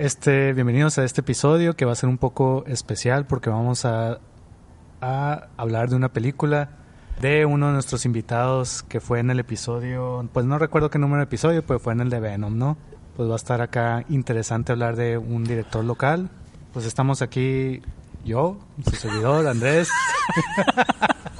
este, bienvenidos a este episodio que va a ser un poco especial porque vamos a, a hablar de una película de uno de nuestros invitados que fue en el episodio, pues no recuerdo qué número de episodio, pero fue en el de Venom, ¿no? Pues va a estar acá interesante hablar de un director local. Pues estamos aquí yo, su servidor, Andrés.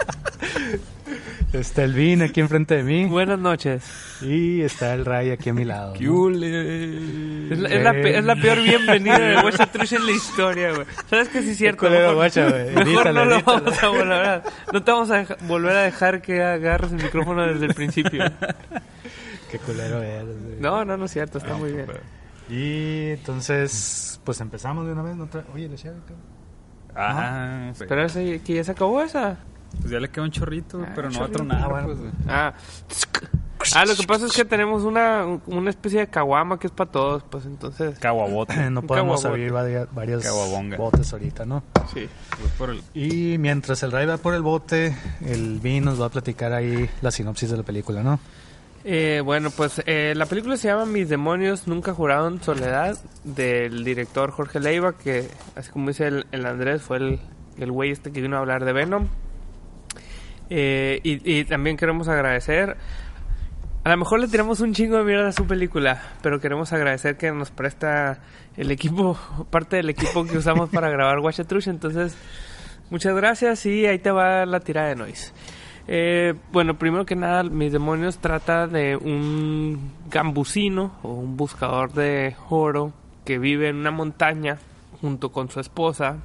Está el Vin aquí enfrente de mí. Buenas noches. Y está el Ray aquí a mi lado. ¿no? Es la, es la pe- es la peor bienvenida de West Trush en la historia, güey. ¿Sabes que sí es cierto? culero, Mejor, guacha, güey. mejor no lo vamos a volver a... No te vamos a deja- volver a dejar que agarres el micrófono desde el principio. Qué culero eres, güey. No, no, no es cierto. Está muy bien. Y entonces, pues empezamos de una vez. ¿no? Oye, le echaba, cabrón. Ah, sí. Pero ese- que ya se acabó esa. Pues ya le queda un chorrito, Ah, pero no chorrito. otro nada, Ah, bueno. pues. Ah. Ah, lo que pasa es que tenemos una, una especie de caguama que es para todos, pues entonces... Caguabote. no podemos abrir varias, varios Caguabonga. botes ahorita, ¿no? Sí. Pues por el- Y mientras el Ray va por el bote, el Vin nos va a platicar ahí la sinopsis de la película, ¿no? Eh, bueno, pues eh, la película se llama Mis demonios nunca juraron soledad del director Jorge Leiva, que así como dice el, el Andrés, fue el, el güey este que vino a hablar de Venom. Eh, y, y también queremos agradecer, a lo mejor le tiramos un chingo de mierda a su película, pero queremos agradecer que nos presta el equipo, parte del equipo que usamos para grabar Watch Trush, entonces muchas gracias y ahí te va la tirada de noise. Eh, bueno, primero que nada, Mis Demonios trata de un gambusino o un buscador de oro que vive en una montaña junto con su esposa.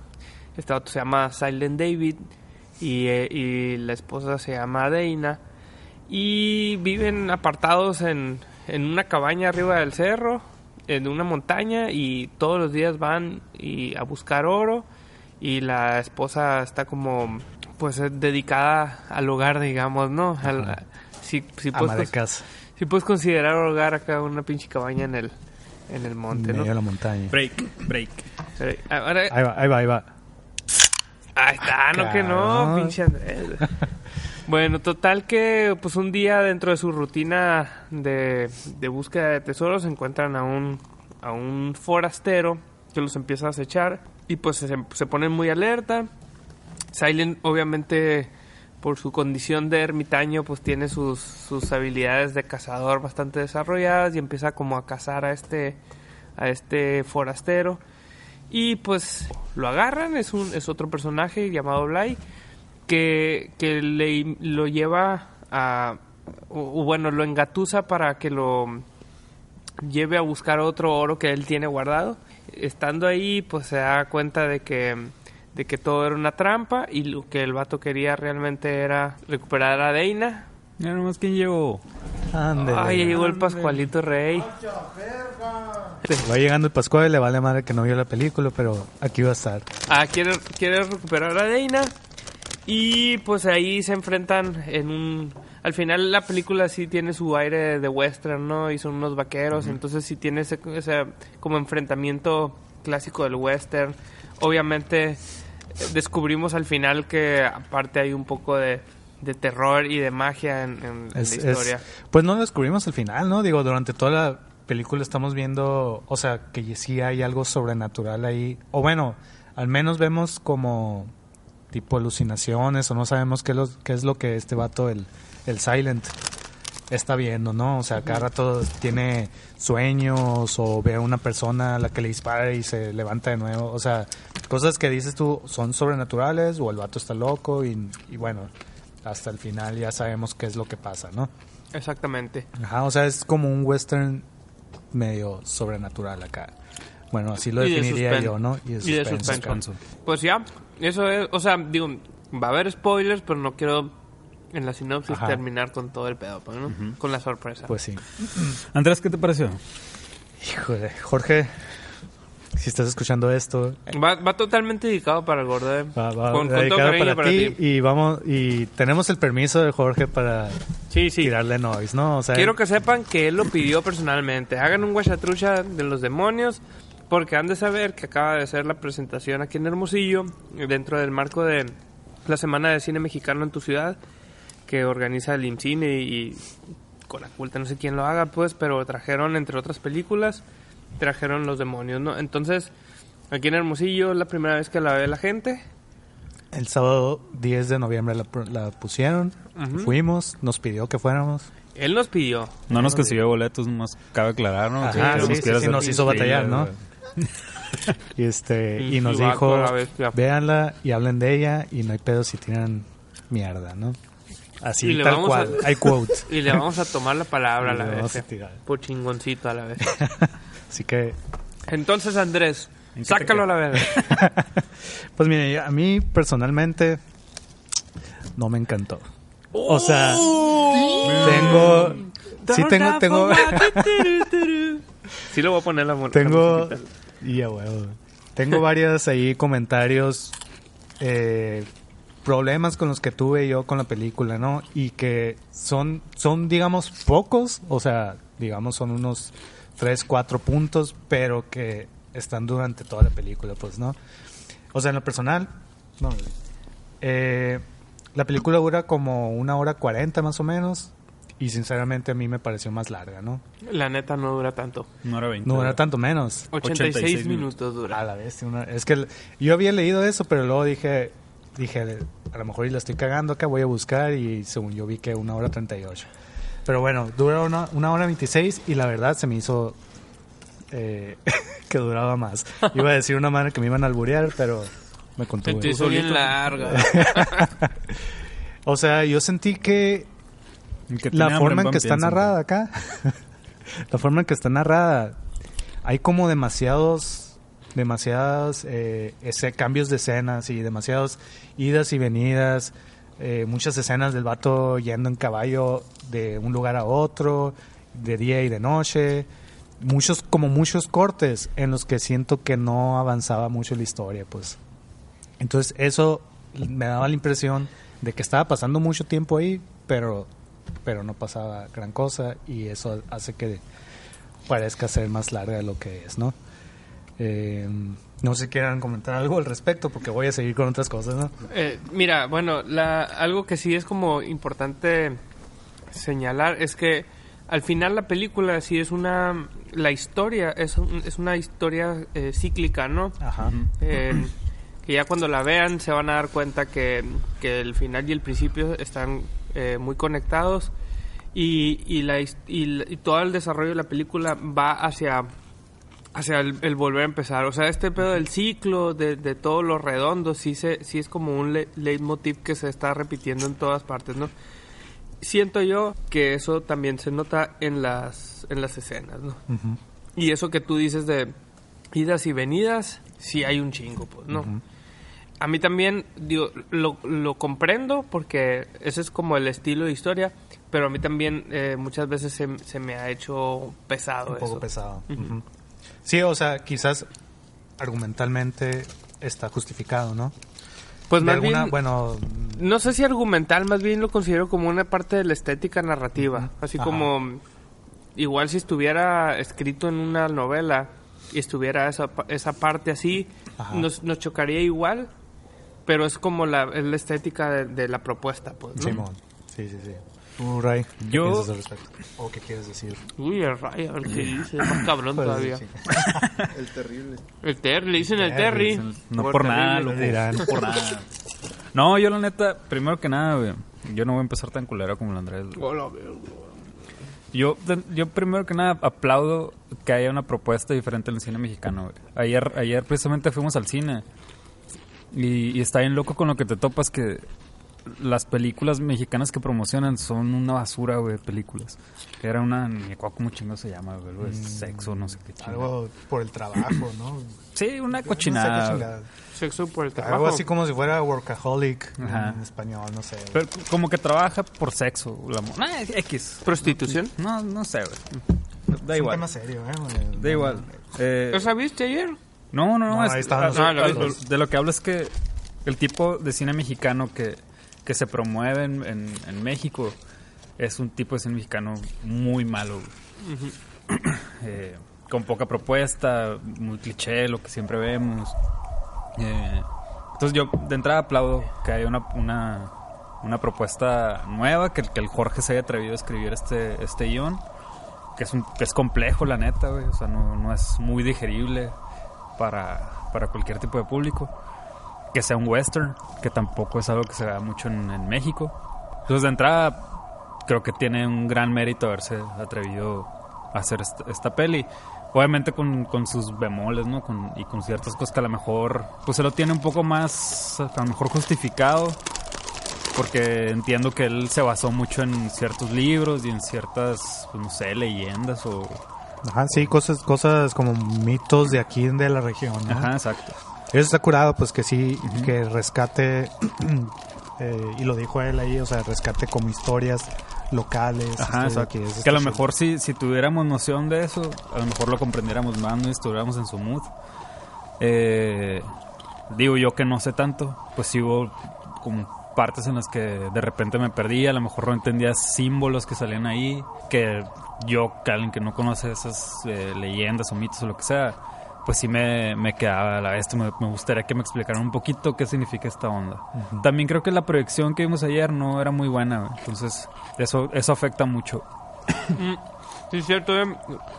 Este otro se llama Silent David y, eh, y la esposa se llama Deina. Y viven apartados en, en una cabaña arriba del cerro, en una montaña, y todos los días van y a buscar oro. Y la esposa está como, pues, eh, dedicada al hogar, digamos, ¿no? Al- si, si, Ama puedes, de casa, si puedes considerar hogar acá una pinche cabaña en el, en el en monte, medio ¿no? de la montaña. Break, break. Ahí va, ahí va, ahí va. Ahí está, no que no, pinche Andrés. bueno, total que pues un día dentro de su rutina de, de búsqueda de tesoros encuentran a un, a un forastero que los empieza a acechar y pues se, se ponen muy alerta. Silent obviamente por su condición de ermitaño pues tiene sus, sus habilidades de cazador bastante desarrolladas y empieza como a cazar a este, a este forastero. Y pues lo agarran, es, un, es otro personaje llamado Bly, que, que le, lo lleva a... Bueno, lo engatusa para que lo lleve a buscar otro oro que él tiene guardado. Estando ahí, pues se da cuenta de que, de que todo era una trampa y lo que el vato quería realmente era recuperar a Deina. Ya nomás quién llegó. Ándele. Ay, llegó el Pascualito Rey. Va llegando el Pascual y le vale madre que no vio la película, pero aquí va a estar. Ah, quiere, quiere recuperar a Deina. Y pues ahí se enfrentan en un... Al final la película sí tiene su aire de western, ¿no? Y son unos vaqueros, entonces sí tiene ese, ese como enfrentamiento clásico del western. Obviamente descubrimos al final que aparte hay un poco de, de terror y de magia en, en- en Es- la es- historia. pues no lo descubrimos al final, ¿no? Digo, durante toda la película estamos viendo, o sea, que sí hay algo sobrenatural ahí. O bueno, al menos vemos como tipo alucinaciones o no sabemos qué, es lo- qué es lo que este vato, el, el Silent, está viendo, ¿no? O sea, cada rato tiene sueños o ve a una persona a la que le dispara y se levanta de nuevo. O sea, cosas que dices tú son sobrenaturales o el vato está loco y, y bueno, hasta el final ya sabemos qué es lo que pasa, ¿no? Exactamente. Ajá, o sea, es como un western medio sobrenatural acá. Bueno, así lo Y de definiría yo, ¿no? Y de suspenso. suspenso. Pues ya, eso es, o sea, digo, va a haber spoilers, pero no quiero en la sinopsis Ajá. terminar con todo el pedo, pues, ¿no? Con la sorpresa. Pues sí. Andrés, ¿qué te pareció? Híjole, Jorge, si estás escuchando esto, Va, va totalmente dedicado para el gordo, eh. va, va con, con todo cariño para, ti, y vamos y tenemos el permiso de Jorge para Sí, sí. tirarle noise, ¿no? O sea, Quiero que sepan que él lo pidió personalmente. Hagan un guachatrucha de los demonios, porque han de saber que acaba de ser la presentación aquí en Hermosillo, dentro del marco de la Semana de Cine Mexicano en tu ciudad, que organiza el IMCINE y con la culta, no sé quién lo haga, pues, pero trajeron, entre otras películas, trajeron los demonios, ¿no? Entonces, aquí en Hermosillo es la primera vez que la ve la gente. el sábado 10 de noviembre la, la pusieron, fuimos, nos pidió que fuéramos. Él nos pidió. No nos consiguió boletos, más cabe aclarar, ¿no? Ajá, Que sí, nos sí, quiere sí, hacer- nos hizo batallar, ¿no? Y este y nos dijo, véanla y hablen de ella y no hay pedo si tiran mierda, ¿no? Así Y tal cual, a- hay quote. Y le vamos a tomar la palabra a la vez. Por chingoncito a la vez. Así que Entonces, Andrés, ¿En qué te sácalo a la vez. pues mire, a mí personalmente no me encantó. O sea, tengo sí tengo tengo Sí lo voy a poner la Tengo. Y a huevo. Tengo varios ahí comentarios. eh, problemas con los que tuve yo con la película, ¿no? Y que son, son digamos, pocos. O sea, digamos, son unos 3, 4 puntos, pero que están durante toda la película, pues, ¿no? O sea, en lo personal, no. eh, la película dura como una hora 40 más o menos. Y sinceramente a mí me pareció más larga, ¿no? La neta no dura tanto. No era 20. No era tanto menos. 86, 86 minutos A dura. la vez, una- es que yo había leído eso, pero luego dije, dije, a lo mejor y la estoy cagando acá, voy a buscar y según yo vi que una hora 38. Pero bueno, dura una, una hora 26 y la verdad se me hizo eh, que duraba más. Iba a decir una manera que me iban a alburear, pero me contuve. te hizo bien larga. o sea, yo sentí que Que la forma en que está narrada acá, la forma en que está narrada, hay como demasiados, demasiados eh, ese- cambios de escenas y demasiadas idas y venidas, eh, muchas escenas del vato yendo en caballo de un lugar a otro, de día y de noche, muchos como muchos cortes en los que siento que no avanzaba mucho la historia, pues. Entonces eso me daba la impresión de que estaba pasando mucho tiempo ahí, pero pero no pasaba gran cosa y eso hace que parezca ser más larga de lo que es, ¿no? Eh, no sé si quieran comentar algo al respecto porque voy a seguir con otras cosas, ¿no? Eh, mira, bueno, la, algo que sí es como importante señalar es que al final la película sí es una... La historia es, un- es una historia eh, cíclica, ¿no? Ajá. Eh, que ya cuando la vean se van a dar cuenta que, que el final y el principio están eh, muy conectados y, y, la, y, y todo el desarrollo de la película va hacia hacia el, el volver a empezar. O sea, este pedo del ciclo, de, de todo lo redondo, sí, se, sí es como un le- leitmotiv que se está repitiendo en todas partes, ¿no? Siento yo que eso también se nota en las, en las escenas, ¿no? Ujú. Y eso que tú dices de idas y venidas, sí hay un chingo, pues, ¿no? A mí también, digo, lo, lo comprendo porque ese es como el estilo de historia, pero a mí también eh, muchas veces se, se me ha hecho pesado Un poco eso. pesado. Ujú. Sí, o sea, quizás argumentalmente está justificado, ¿no? Pues De más alguna- bien, bueno, no sé si argumental, más bien lo considero como una parte de la estética narrativa. Así Ajá. como, igual si estuviera escrito en una novela y estuviera esa, esa parte así, nos, nos chocaría igual, pero es como la, es la estética de, de la propuesta, pues, ¿no? Simón. Sí, sí, sí. Tú, Ray, ¿qué Yo- piensas al respecto? ¿O qué quieres decir? Uy, el Ray, a ver qué dice, más cabrón Pues, todavía. sí. El terrible. El Terry, le dicen el Terry. No Por por nada, terrible. loco. dirán. No por nada. No, yo la neta, primero que nada, güey, yo no voy a empezar tan culero como el Andrés. güey. Hola, verga. Yo, yo primero que nada aplaudo que haya una propuesta diferente en el cine mexicano. güey. Ayer, ayer precisamente fuimos al cine y, y está bien loco con lo que te topas que las películas mexicanas que promocionan son una basura, güey, de películas. Era una, ni me acuerdo cómo chingo se llama, güey, de sexo, no sé qué chingo. Algo por el trabajo, ¿no? Sí, una No sé cochinada. Sexo por el trabajo. Algo así como si fuera workaholic Ajá. en español, no sé. Pero como que trabaja por sexo. La, Ah, X. ¿Prostitución? No, no sé, güey. Da es igual. un tema serio, ¿eh? güey? Da igual. Eh, ¿Lo sabiste ayer? No, no, no. No, es- ahí estaban a- los a- subtítulos. a- de lo que hablo es que el tipo de cine mexicano que, que se promueve en, en- en México es un tipo de cine mexicano muy malo. Eh, con poca propuesta, muy cliché, lo que siempre vemos. Eh, entonces yo de entrada aplaudo que haya una, una, una propuesta nueva, que, el- que el Jorge se haya atrevido a escribir este, este guion, que es, un, que es complejo la neta, güey, o sea, no, no es muy digerible para, para cualquier tipo de público. Que sea un western, que tampoco es algo que se da mucho en, en México. Entonces de entrada creo que tiene un gran mérito haberse atrevido a hacer esta, esta peli. Obviamente con, con sus bemoles, ¿no? Con, y con ciertas cosas que a lo mejor, pues se lo tiene un poco más, a lo mejor justificado. Porque entiendo que él se basó mucho en ciertos libros y en ciertas, pues no sé, leyendas o... Ajá, sí, cosas, cosas como mitos de aquí de la región, ¿no? Ajá, exacto. Eso está curado, pues que sí, que rescate, eh, y lo dijo él ahí, o sea, rescate como historias locales. Ajá, este, exacto. que es Que a lo mejor si, si tuviéramos noción de eso, a lo mejor lo comprendiéramos más, no estuviéramos en su mood. Eh, digo yo que no sé tanto, pues sí hubo como partes en las que de repente me perdí, a lo mejor no entendía símbolos que salían ahí, que yo, que alguien que no conoce esas eh, leyendas o mitos o lo que sea, pues sí me, me quedaba a la vez, me, me gustaría que me explicaran un poquito qué significa esta onda. También creo que la proyección que vimos ayer no era muy buena, güey. entonces eso, eso afecta mucho. Sí, es cierto. eh.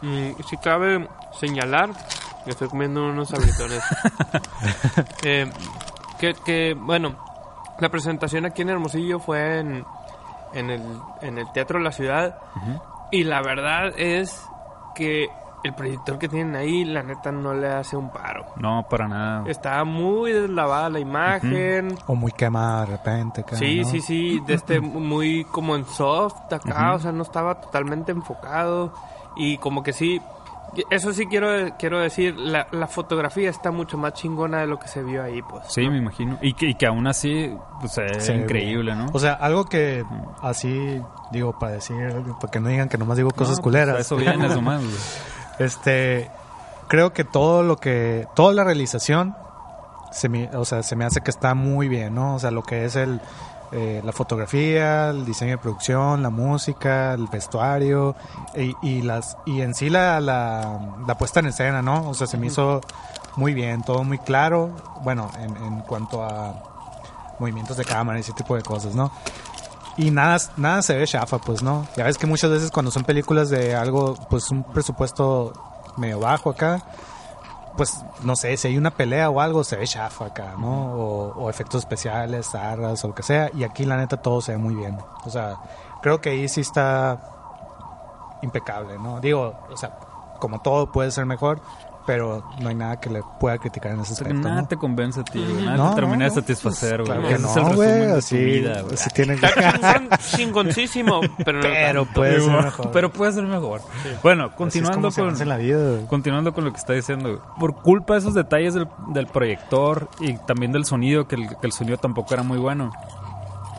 Mm, si cabe señalar, que estoy comiendo unos sabritones. Eh, que, que, bueno, la presentación aquí en Hermosillo fue en, en, el, en el Teatro de la Ciudad. Y la verdad es que el proyector que tienen ahí, la neta, no le hace un paro. No, para nada. Está muy deslavada la imagen. O muy quemada de repente. acá, Sí, ¿no? sí, sí, de este muy como en soft acá, o sea, no estaba totalmente enfocado y como que sí, eso sí quiero quiero decir, la, la fotografía está mucho más chingona de lo que se vio ahí, pues. Sí, me imagino. Y que, y que aún así, pues es increíble. ¿no? O sea, algo que así, digo, para decir, para que no digan que nomás digo No, cosas pues, culeras. a eso viene, nomás. güey. Este, creo que todo lo que, toda la realización, se me, o sea, se me hace que está muy bien, ¿no? O sea, lo que es el, eh, la fotografía, el diseño de producción, la música, el vestuario y, y las, y en sí la, la, la puesta en escena, ¿no? O sea, se me hizo muy bien, todo muy claro, bueno, en, en cuanto a movimientos de cámara y ese tipo de cosas, ¿no? Y nada, nada se ve chafa, pues, ¿no? Ya ves que muchas veces cuando son películas de algo, pues un presupuesto medio bajo acá, pues, no sé, si hay una pelea o algo, se ve chafa acá, ¿no? O, o efectos especiales, arras o lo que sea. Y aquí, la neta, todo se ve muy bien. O sea, creo que ahí sí está impecable, ¿no? Digo, o sea, como todo puede ser mejor, pero no hay nada que le pueda criticar en ese Pero aspecto, nada ¿no? te convence a ti, güey. Nada No, te termina no, de no. satisfacer, güey. Claro que es el no, güey, así, vida, güey. así tiene que... Chingoncísimo, pero no Pero puede ser mejor. Pero puede ser mejor. Bueno, continuando con... la vida. Continuando con lo que está diciendo, güey. por culpa de esos detalles del, del proyector y también del sonido, que el, que el sonido tampoco era muy bueno,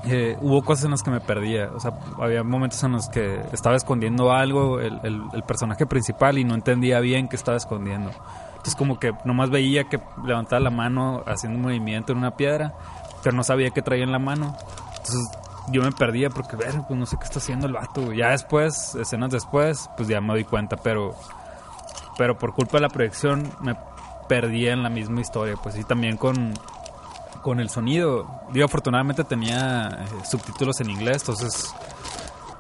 eh, hubo cosas en las que me perdía. O sea, había momentos en los que estaba escondiendo algo el, el- el personaje principal y no entendía bien qué estaba escondiendo. Entonces como que nomás veía que levantaba la mano haciendo un movimiento en una piedra, pero no sabía qué traía en la mano. Entonces yo me perdía porque, ver, pues no sé qué está haciendo el vato. Ya después, escenas después, pues ya me doy cuenta, pero pero por culpa de la proyección me perdí en la misma historia, pues sí, también con, con el sonido. Digo, afortunadamente tenía eh, subtítulos en inglés, entonces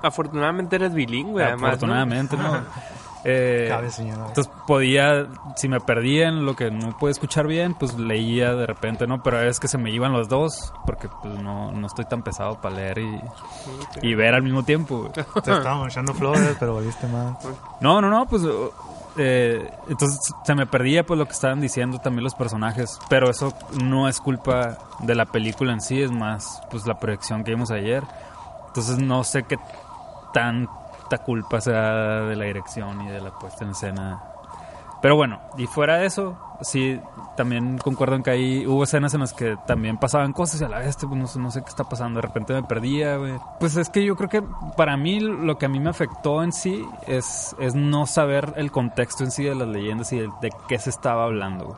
Afortunadamente eres bilingüe, además. ¿no? afortunadamente, ¿no? Eh, Cabe señalar. entonces podía, si me perdía en lo que no pude escuchar bien, pues leía de repente, ¿no? Pero es que se me iban los dos, porque pues no, no estoy tan pesado para leer y, y ver al mismo tiempo. Te estábamos echando flores, pero volviste mal. No, no, no, pues eh, entonces se me perdía pues lo que estaban diciendo también los personajes, pero eso no es culpa de la película en sí, es más pues la proyección que vimos ayer. Entonces no sé qué tanta culpa sea de la dirección y de la puesta en escena. Pero bueno, y fuera de eso, sí, también concuerdo en que ahí hubo escenas en las que también pasaban cosas y a la vez pues, no, sé- no sé qué está pasando, de repente me perdía, güey. Pues es que yo creo que para mí lo que a mí me afectó en sí es, es no saber el contexto en sí de las leyendas y de, de qué se estaba hablando, güey.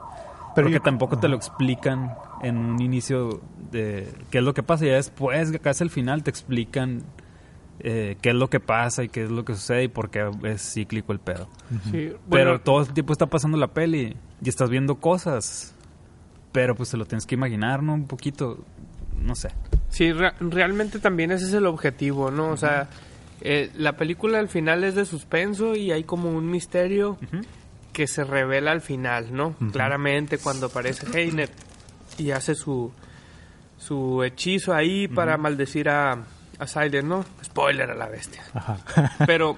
Pero Porque yo- tampoco te lo explican en un inicio de qué es lo que pasa y después, casi al final, te explican eh, qué es lo que pasa y qué es lo que sucede y por qué es cíclico el pedo. Sí, Pero todo el tiempo está pasando la peli y estás viendo cosas. Pero pues te lo tienes que imaginar, ¿no? Un poquito, no sé. Sí, re- realmente también ese es el objetivo, ¿no? O sea, eh, la película al final es de suspenso y hay como un misterio que se revela al final, ¿no? Claramente cuando aparece Heinet y hace su, su hechizo ahí para maldecir a, a Silent, ¿no? Spoiler a la bestia. Ajá. Pero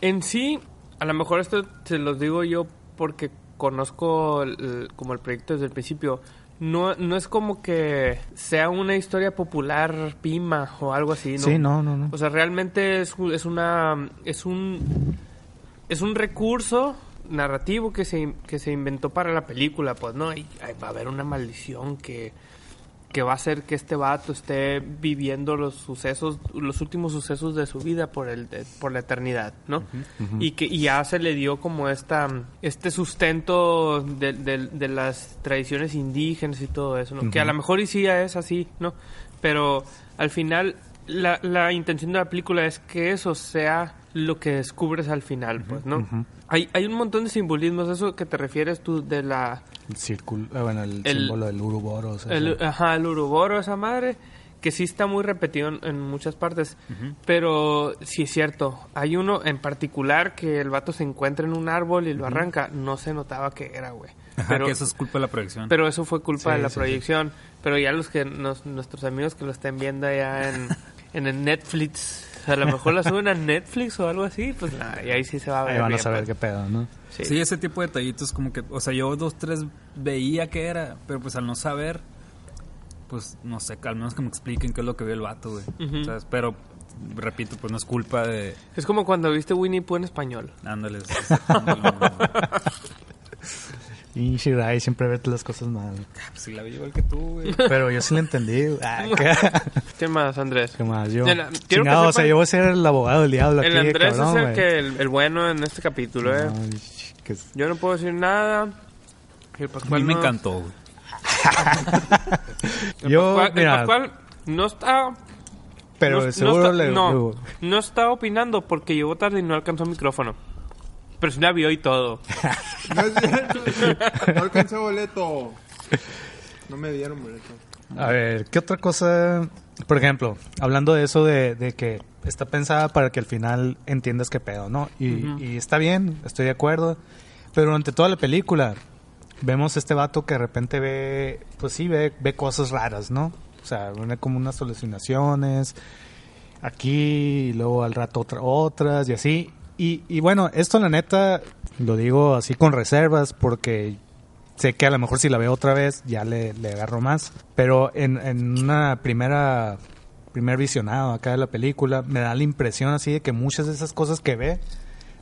en sí, a lo mejor esto se los digo yo porque conozco el- como el proyecto desde el principio. No, no es como que sea una historia popular pima o algo así, ¿no? Sí, no, no, no. O sea, realmente es, es una es un es un recurso narrativo que se, que se inventó para la película, pues, ¿no? Y ay, va a haber una maldición que, que va a hacer que este vato esté viviendo los sucesos, los últimos sucesos de su vida por el de- por la eternidad, ¿no? Y que y ya se le dio como esta este sustento de, de- de las tradiciones indígenas y todo eso, ¿no? Que a lo mejor y sí ya es así, ¿no? Pero al final la, la intención de la película es que eso sea lo que descubres al final, pues, ¿no? hay, hay un montón de simbolismos, eso que te refieres tú de la... El círculo, eh, bueno, el, El- símbolo del Uruboro. o sea, El, ajá, el uruboro, esa madre, que sí está muy repetido en, en muchas partes. Pero sí es cierto, hay uno en particular que el vato se encuentra en un árbol y lo arranca. No se notaba que era, güey. Ajá, Pero, que eso es culpa de la proyección. pero eso fue culpa Sí, de la sí, sí. proyección. Pero ya los que nos- nuestros amigos que lo estén viendo allá en, en el Netflix, a lo mejor la suben a Netflix o algo así, pues nada, y ahí sí se va a ver. Ahí van a saber pues. qué pedo, ¿no? Sí. Sí, ese tipo de detallitos como que, o sea, yo dos, tres veía que era, pero pues al no saber, pues no sé, al menos que me expliquen qué es lo que vio el vato, güey. Ujú. ¿Sabes? Pero, repito, pues no es culpa de... Es como cuando viste Winnie Pooh en español. Ándales. Y Shirai siempre vete las cosas mal. si la vi igual que tú, güey. Pero yo sí la entendí. güey. Ah, ¿qué, ¿Qué más, Andrés? qué más? Yo, Mira, quiero que chingado, o sea, yo voy a ser el abogado del diablo aquí, El Andrés cabrón, es el, que, el, el bueno en este capítulo, ¿eh? Ay, que- Yo no puedo decir nada. El A Pascual mí me no- encantó, güey. El Yo, Pascual, el mira, Pascual no está... pero no, seguro no está, le... no, no está opinando porque llegó tarde y no alcanzó micrófono. Pero sí la vio y todo. No es cierto. No alcancé boleto. No me dieron boleto. A ver, ¿qué otra cosa? Por ejemplo, hablando de eso de, de que está pensada para que al final entiendas qué pedo, ¿no? Y, y está bien, estoy de acuerdo. Pero durante toda la película vemos este vato que de repente ve, pues sí, ve, ve cosas raras, ¿no? O sea, ve como unas alucinaciones aquí y luego al rato otra- otras y así. Y, y bueno, esto la neta lo digo así con reservas porque sé que a lo mejor si la veo otra vez ya le, le agarro más. Pero en, en una primera primer visionado acá de la película me da la impresión así de que muchas de esas cosas que ve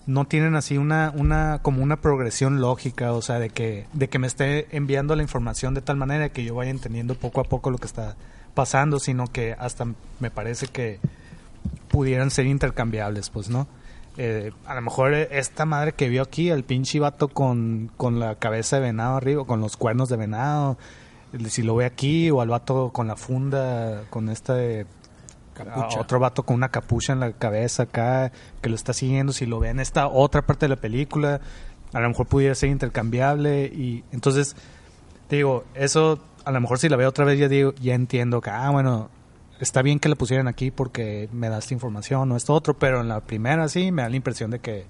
no tienen así una una como una progresión lógica, o sea, de que de que me esté enviando la información de tal manera que yo vaya entendiendo poco a poco lo que está pasando, sino que hasta me parece que pudieran ser intercambiables, pues, ¿no? Eh, a lo mejor esta madre que vio aquí, el pinche vato con, con la cabeza de venado arriba, con los cuernos de venado, si lo ve aquí, o al vato con la funda, con esta de... Capucha. a otro vato con una capucha en la cabeza acá, que lo está siguiendo, si lo ve en esta otra parte de la película, a lo mejor pudiera ser intercambiable y entonces te digo, eso a lo mejor si la veo otra vez ya digo, ya entiendo que, ah, bueno, está bien que la pusieran aquí porque me da esta información o esto otro, pero en la primera sí me da la impresión de que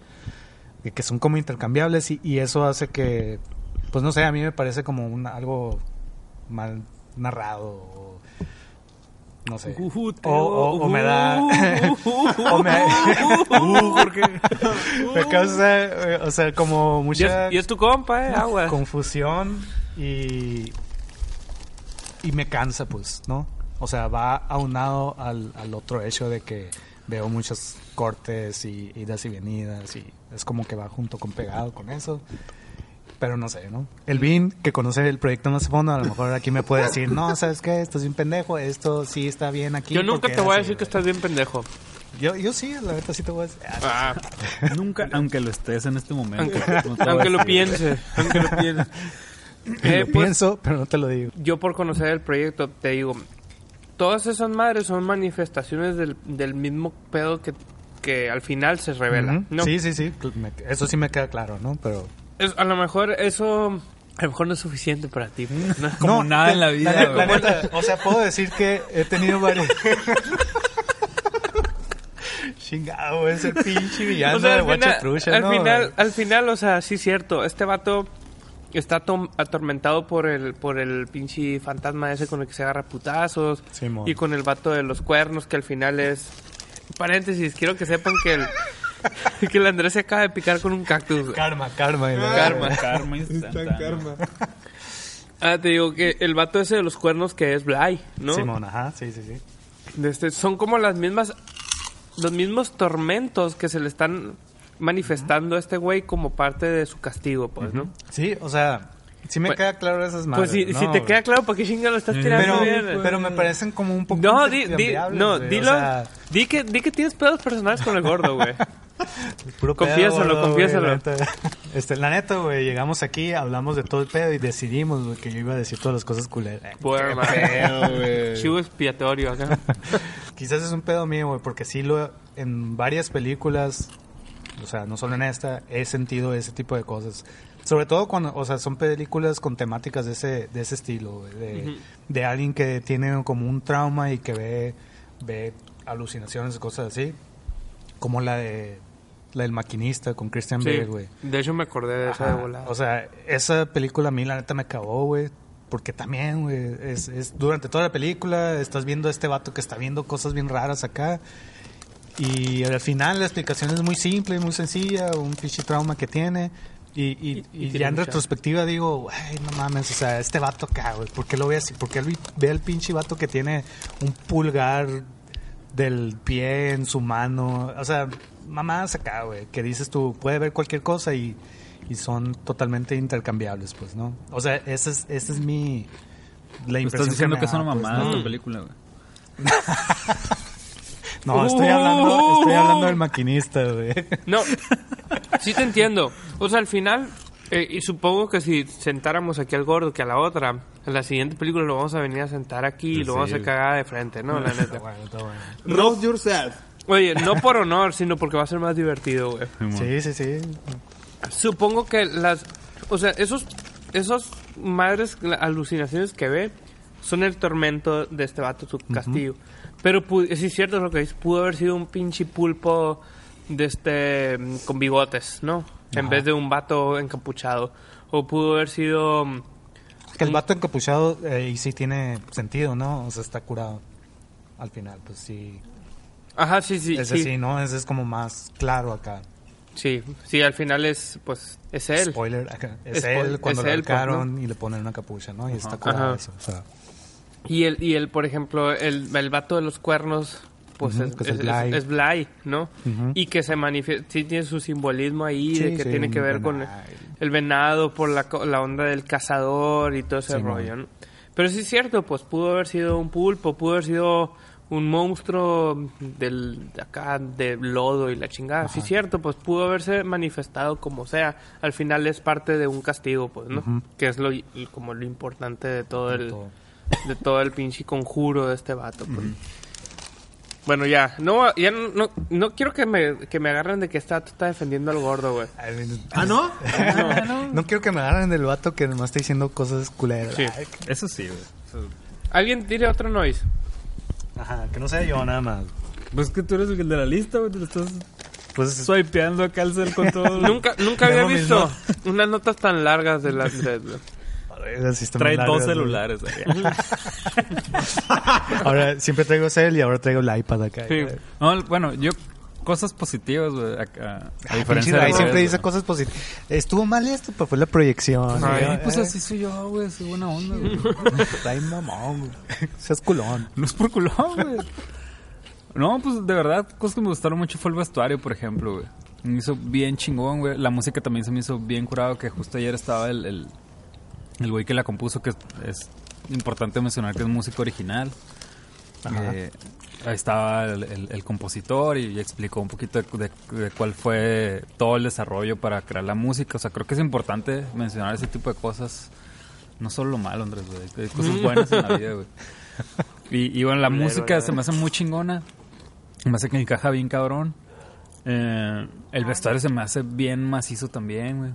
y que son como intercambiables y, y eso hace que, pues no sé, a mí me parece como un, algo mal narrado. o no sé. O, o- o me da. o me, uh, porque- me causa, o sea, como mucha y es tu compa, eh, agua. confusión y. Y me cansa, pues, ¿no? O sea, va aunado al, al otro hecho de que veo muchos cortes y idas y venidas y es como que va junto con pegado con eso. Pero no sé, ¿no? El Vin, que conoce el proyecto más a fondo, a lo mejor aquí me puede decir, no, ¿sabes qué? Esto es un pendejo, esto sí está bien aquí. Yo nunca te voy a decir que güey". estás bien pendejo. Yo, yo sí, la neta sí te voy a decir. Ah, Ah, Nunca, aunque lo estés en este momento. aunque, no lo piense, aunque lo piense. Eh, lo pues, pienso, pero no te lo digo. yo por conocer el proyecto te digo, todas esas madres son manifestaciones del, del mismo pedo que, que al final se revela. ¿no? Sí, sí, sí. eso sí me queda claro, ¿no? Pero. Es- a lo mejor eso a lo mejor no es suficiente para ti. ¿no? Como nada en la vida, neta, o sea, puedo decir que he tenido varios. Chingado, es el pinche villano O sea, de al final, al, ¿no? final, al final, o sea, sí es cierto, este vato está atormentado por el por el pinche fantasma ese con el que se agarra putazos Simón. y con el vato de los cuernos que al final es paréntesis, quiero que sepan que el que el Andrés se acaba de picar con un cactus. güey. Karma, karma. la- Karma. Karma Está instantáneo. karma. Ah, te digo que el vato ese de los cuernos que es Bly, ¿no? Simón, ajá, sí, sí, sí. Este- son como las mismas los mismos tormentos que se le están manifestando a este güey como parte de su castigo, pues, ¿no? Sí, o sea, sí me Pues- queda claro esas madres. Pues si, ¿no, si te güey? queda claro, ¿para qué chinga lo estás tirando Pero, bien? pero me parecen como un poco. no, di, di, no, güey, o dilo. sea, di, que, di que tienes pedos personales con el gordo, güey. Puro Confiésalo, pedo, güey, confiésalo. la neta. Este, la neta, güey, llegamos aquí, hablamos de todo el pedo y decidimos, güey, que yo iba a decir todas las cosas culeras. Bueno, Chivo expiatorio acá. Quizás es un pedo mío, güey, porque sí lo en varias películas, o sea, no solo en esta, he sentido ese tipo de cosas. Sobre todo cuando, o sea, son películas con temáticas de ese, de ese estilo, de, Ujú. de alguien que tiene como un trauma y que ve, ve alucinaciones y cosas así. Como la de la del maquinista con Christian Sí, Bale, güey. de hecho me acordé de esa de volada. O sea, esa película a mí la neta me acabó, güey. Porque también, güey, es, es durante toda la película estás viendo a este vato que está viendo cosas bien raras acá. Y al final la explicación es muy simple, muy sencilla, un pinche trauma que tiene. Y, y, Y- y y tiene ya en mucha- retrospectiva digo, güey, no mames, o sea, este vato acá, güey, ¿por qué lo ve así? ¿Por qué él ve al pinche vato que tiene un pulgar del pie en su mano? O sea, mamás acá, güey, que dices tú, puede ver cualquier cosa y, y son totalmente intercambiables, pues, ¿no? O sea, esa es, esa es mi... La impresión Estás diciendo me que es una pues, mamada ¿no? esta película, güey. No, estoy hablando, estoy hablando del maquinista, güey. No, sí te entiendo. O sea, al final, eh, y supongo que si sentáramos aquí al gordo que a la otra, en la siguiente película lo vamos a venir a sentar aquí y lo vamos a cagar de frente, ¿no? La neta. Bueno, está bueno. Roast yourself. Oye, no por honor, sino porque va a ser más divertido, güey. Sí, sí, sí. Supongo que las... O sea, esos, esos madres alucinaciones que ve son el tormento de este vato, su castigo. Pero pu- sí es cierto lo que dices, pudo haber sido un pinche pulpo de este mm, con bigotes, ¿no? En vez de un vato encapuchado. O pudo haber sido... mm, Que el vato encapuchado eh, y sí tiene sentido, ¿no? O sea, está curado. Al final, pues sí. Ajá, sí, sí, Ese sí. sí, ¿no? Ese es como más claro acá. Sí, sí, al final es, pues, es él. Spoiler, acá. Es él cuando es lo él, pues, ahorcaron y le ponen una capucha, ¿no? Y está curado eso. O sea, Y el, y el por ejemplo, el, el vato de los cuernos, pues es, es es, Bly. es Bly, ¿no? Y que se manifiesta, sí tiene su simbolismo ahí, Sí, de que sí, tiene que ver con el venado, por la, la onda del cazador y todo ese Sí, rollo, ¿no? Pero sí es cierto, pues pudo haber sido un pulpo, pudo haber sido un monstruo del de acá de lodo y la chingada. Sí es cierto, pues pudo haberse manifestado como sea. Al final es parte de un castigo, pues, ¿no? Que es lo como lo importante de todo el todo. De todo el pinche conjuro de este vato. pues. Bueno, ya, no, ya no, no, no quiero que me, que me agarren de que está, está defendiendo al gordo, güey. ¿Ah, no? No quiero que me agarren del vato que nomás está diciendo cosas culeras. Sí. Eso sí, güey. Eso- ¿Alguien tire otro noise? Ajá, que no sea yo nada más. Pues es que tú eres el de la lista, güey. Te lo estás... Pues Swipeando acá el cel con todo. Nunca, nunca había visto unas notas tan largas de las de- así está muy Trae dos celulares. Ahora siempre traigo cel y ahora traigo el iPad acá. Sí. No, bueno, yo cosas positivas, güey, a Ay, diferencia de siempre dice cosas positivas. Estuvo mal esto, pero fue la proyección. Ay, pues así soy yo, güey, soy buena onda, güey. Mamón, güey. Seas culón. No es por culón, güey. No, pues de verdad, cosas que me gustaron mucho fue el vestuario, por ejemplo, güey. Me hizo bien chingón, güey. La música también se me hizo bien curado, que justo ayer estaba el, el, el güey que la compuso, que es, es importante mencionar que es música original. Eh, ahí estaba el, el- el compositor y, explicó un poquito de, de- de cuál fue todo el desarrollo para crear la música. O sea, creo que es importante mencionar ese tipo de cosas. No solo lo malo, Andrés, güey. Hay cosas buenas en la vida, güey. Y, y bueno, la música se me hace muy chingona. Se me hace que encaja bien cabrón. Eh, el vestuario se me hace bien macizo también, güey.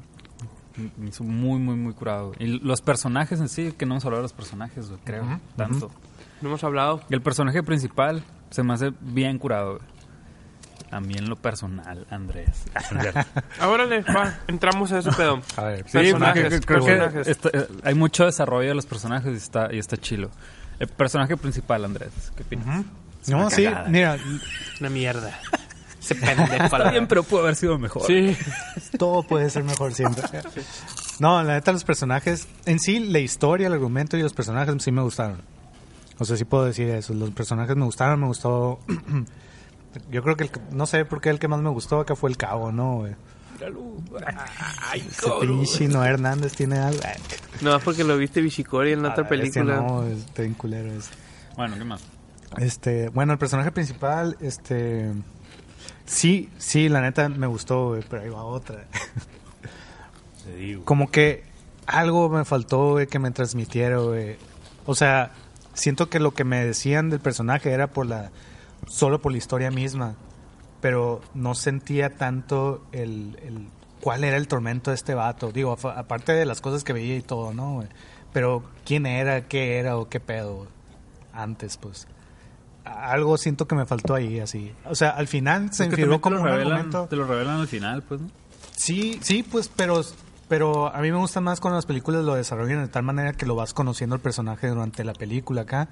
Hizo muy, muy, muy curado. Y los personajes en sí, que no hemos hablado de los personajes, güey, creo, tanto. No hemos hablado. Y el personaje principal se me hace bien curado, güey. A mí en lo personal, Andrés. Ahora le va, entramos a ese pedo. A ver, Sí, Personajes, porque creo que personajes. está- eh, hay mucho desarrollo de los personajes y está, y está chilo. El personaje principal, Andrés, ¿qué opinas? No, sí, mira, Una mierda. La Está bien, pero pudo haber sido mejor. Sí. todo puede ser mejor siempre. No, la neta, los personajes, en sí, la historia, el argumento y los personajes sí me gustaron. O sea, sí puedo decir eso. Los personajes me gustaron, me gustó. Yo creo que, el, que- no sé por qué el que más me gustó acá fue el cabo, ¿no? güey? Ese pinche Noé Hernández tiene algo. Ay, No, es porque lo viste Bichicori en la otra a ver, ese película. No, está bien culero ese. Bueno, ¿qué más? Este, bueno, el personaje principal, este, sí, sí, la neta me gustó, güey, pero ahí va otra. Como que algo me faltó, güey, que me transmitiera, güey. O sea, siento que lo que me decían del personaje era por la, solo por la historia misma, pero no sentía tanto el, el cuál era el tormento de este vato. Digo, aparte de las cosas que veía y todo, ¿no? güey? Pero quién era, qué era o qué pedo antes, pues. Algo siento que me faltó ahí, así. O sea, al final se te como lo, un revelan, argumento. te lo revelan al final, pues, ¿no? Sí, sí, pues, pero, pero a mí me gusta más cuando las películas lo desarrollan de tal manera que lo vas conociendo el personaje durante la película acá.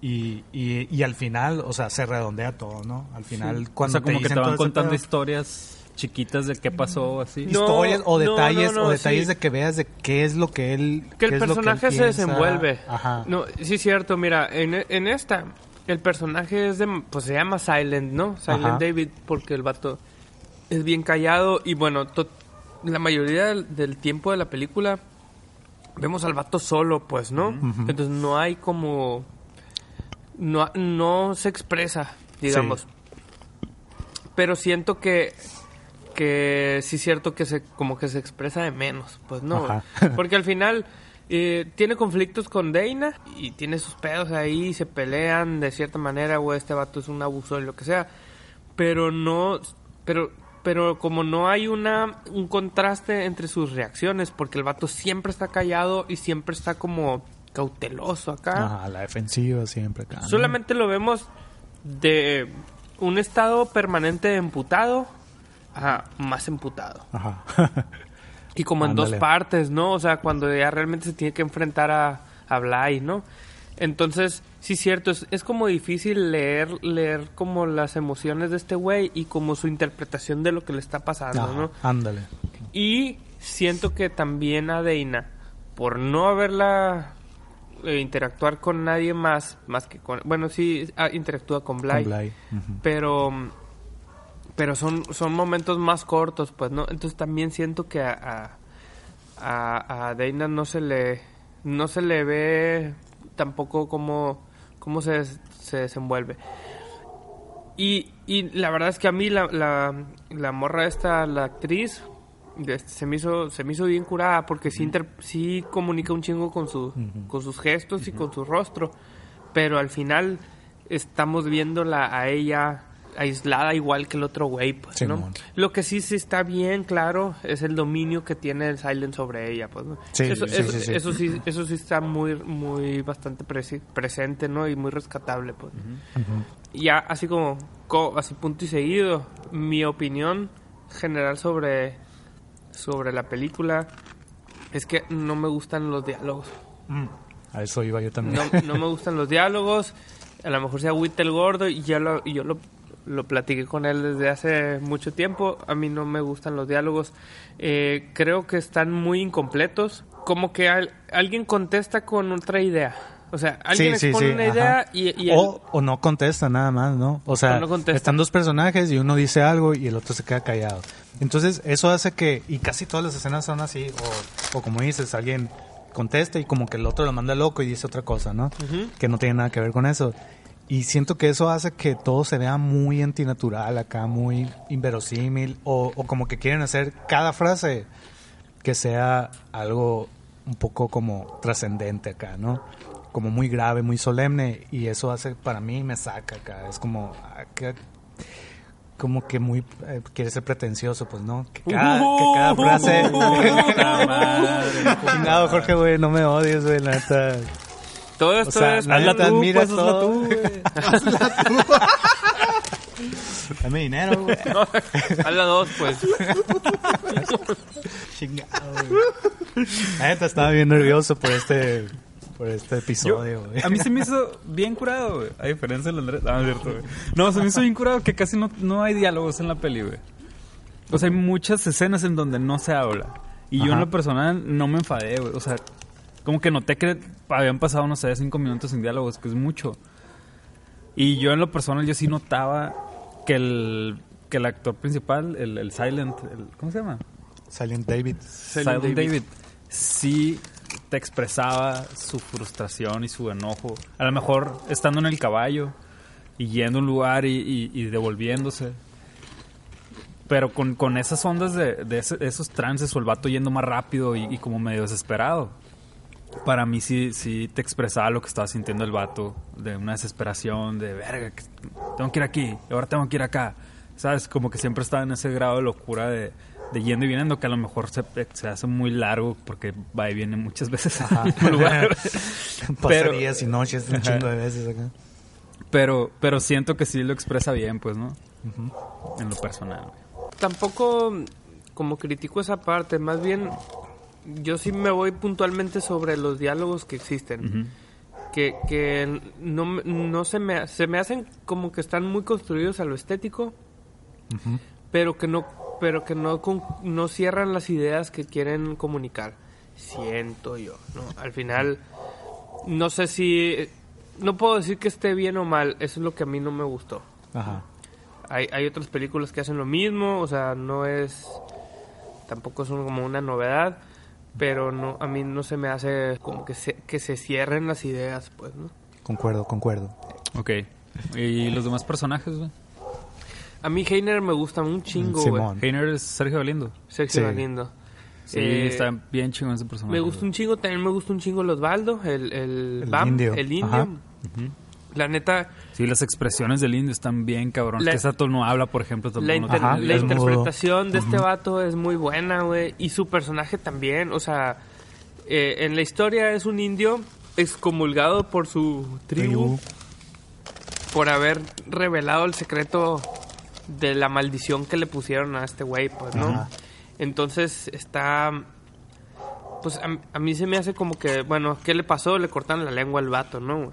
Y, y, y al final, o sea, se redondea todo, ¿no? Al final, o cuando sea, como que dicen te van contando pedo, historias chiquitas de qué pasó, así. No, historias o no, detalles no, no, o detalles sí. de que veas de qué es lo que él Que qué el es lo que él personaje se piensa. desenvuelve. Ajá. No, sí es cierto, mira, en, en esta el personaje es de pues se llama Silent, ¿no? Silent Ajá. David porque el vato es bien callado y bueno, la mayoría del, del tiempo de la película vemos al vato solo, pues, ¿no? Entonces no hay como no no se expresa, digamos. Pero siento que que sí es cierto que se como que se expresa de menos, pues no, Ajá. porque al final eh, tiene conflictos con Dana y tiene sus pedos ahí, se pelean de cierta manera, o este vato es un abuso y lo que sea, pero no, pero pero como no hay una un contraste entre sus reacciones, porque el vato siempre está callado y siempre está como cauteloso acá. Ajá, la defensiva siempre acá. ¿no? Solamente lo vemos de un estado permanente de emputado a más emputado. Ajá. Y como en dos partes, ¿no? O sea, cuando ya realmente se tiene que enfrentar a, a Bly, ¿no? Entonces, sí cierto, es, es como difícil leer, leer como las emociones de este güey y como su interpretación de lo que le está pasando, ¿no? Ándale. Y siento que también a Deina, por no haberla eh, interactuar con nadie más, más que con... Bueno, sí, ah, interactúa con Bly, Con Bly, ujú. pero pero son son momentos más cortos pues no entonces también siento que a a, a, Dana no se le no se le ve tampoco cómo cómo se, se desenvuelve. Y, y la verdad es que a mí la, la, la morra esta la actriz este, se me hizo se me hizo bien curada porque sí, inter- sí comunica un chingo con su con sus gestos y con su rostro pero al final estamos viéndola a ella aislada igual que el otro güey, pues, ¿no? Lo que sí sí está bien claro es el dominio que tiene el Silent sobre ella, pues, ¿no? Sí, eso, sí, eso, sí, sí. eso sí, eso sí está muy, muy bastante presente, ¿no? Y muy rescatable, pues. Ya así como, co- así punto y seguido, mi opinión general sobre, sobre la película es que no me gustan los diálogos. A eso iba yo también. No, no me gustan los diálogos. A lo mejor se agüita el gordo y ya lo, y yo lo, lo platiqué con él desde hace mucho tiempo. A mí no me gustan los diálogos. Eh, creo que están muy incompletos. Como que al- alguien contesta con otra idea. O sea, alguien Sí, expone sí, una ajá. idea y, o, o no contesta nada más, ¿no? O sea, no están dos personajes y uno dice algo y el otro se queda callado. Entonces, eso hace que, y casi todas las escenas son así, o, o como dices, alguien contesta y como que el otro lo manda loco y dice otra cosa, ¿no? Que no tiene nada que ver con eso. Y siento que eso hace que todo se vea muy antinatural acá, muy inverosímil, o, o como que quieren hacer cada frase que sea algo un poco como trascendente acá, ¿no? Como muy grave, muy solemne y eso hace para mí me saca acá, es como ah, que- como que muy eh, quiere ser pretencioso, pues no, que cada, que cada frase chingado Jorge, güey, no me odies, güey, la neta. Todo O esto sea, es... la Hazla tú, admira pues, hazla todo. tú, güey. Dame dinero, güey. A la dos, pues. Chingado, güey. La neta estaba bien nervioso por este por este episodio, güey. A mí se me hizo bien curado, güey. A diferencia del Andrés. Ah, no, es cierto, güey. No, se me hizo bien curado que casi no, no hay diálogos en la peli, güey. O sea, hay muchas escenas en donde no se habla. Y yo en lo personal no me enfadé, güey. O sea, como que noté que habían pasado, no sé, cinco minutos sin diálogos, que es mucho. Y yo en lo personal yo sí notaba que el, que el actor principal, el, el Silent, el- ¿cómo se llama? Silent David. Silent David. sí te expresaba su frustración y su enojo. A lo mejor estando en el caballo y yendo a un lugar y, y- y devolviéndose. Pero con, con esas ondas de, de ese- esos trances o el vato yendo más rápido y, y como medio desesperado. Para mí sí, sí te expresaba lo que estaba sintiendo el vato, de una desesperación, de verga, que tengo que ir aquí, ahora tengo que ir acá. ¿Sabes? Como que siempre estaba en ese grado de locura de, de yendo y viniendo, que a lo mejor se, se hace muy largo porque va y viene muchas veces mismo lugar. Pasaría días y noches un chingo de veces acá. Pero, pero siento que sí lo expresa bien, pues, ¿no? En lo personal. tampoco como critico esa parte, más bien yo sí me voy puntualmente sobre los diálogos que existen. Que, que no, no se me se me hacen como que están muy construidos a lo estético, pero que no pero que no con- no cierran las ideas que quieren comunicar. Siento yo, ¿no? Al final no sé si no puedo decir que esté bien o mal, eso es lo que a mí no me gustó. Ajá. Hay, hay otras películas que hacen lo mismo, o sea, no es. Tampoco es como una novedad, pero no a mí no se me hace como que se, que se cierren las ideas, pues, ¿no? Concuerdo, concuerdo. Ok. ¿Y los demás personajes, güey? A mí Heiner me gusta un chingo, güey. Heiner es Sergio Galindo. Sergio Sí. Galindo. Sí, Eh, está bien chingón ese personaje. Me gusta un chingo, también me gusta un chingo el Osvaldo, el, el, El Bam, indio. el indio. Ajá. La neta, Sí, las expresiones del indio están bien cabrón. La- que Sato no habla, por ejemplo, la, inter- Ajá, interpretación de este vato es muy buena, güey. Y su personaje también, o sea, eh, en la historia es un indio excomulgado por su tribu. Tribu. por haber revelado el secreto de la maldición que le pusieron a este güey, pues, ¿no? Ajá. Entonces está... Pues a, a mí se me hace como que, bueno, ¿qué le pasó? Le cortaron la lengua al vato, ¿no?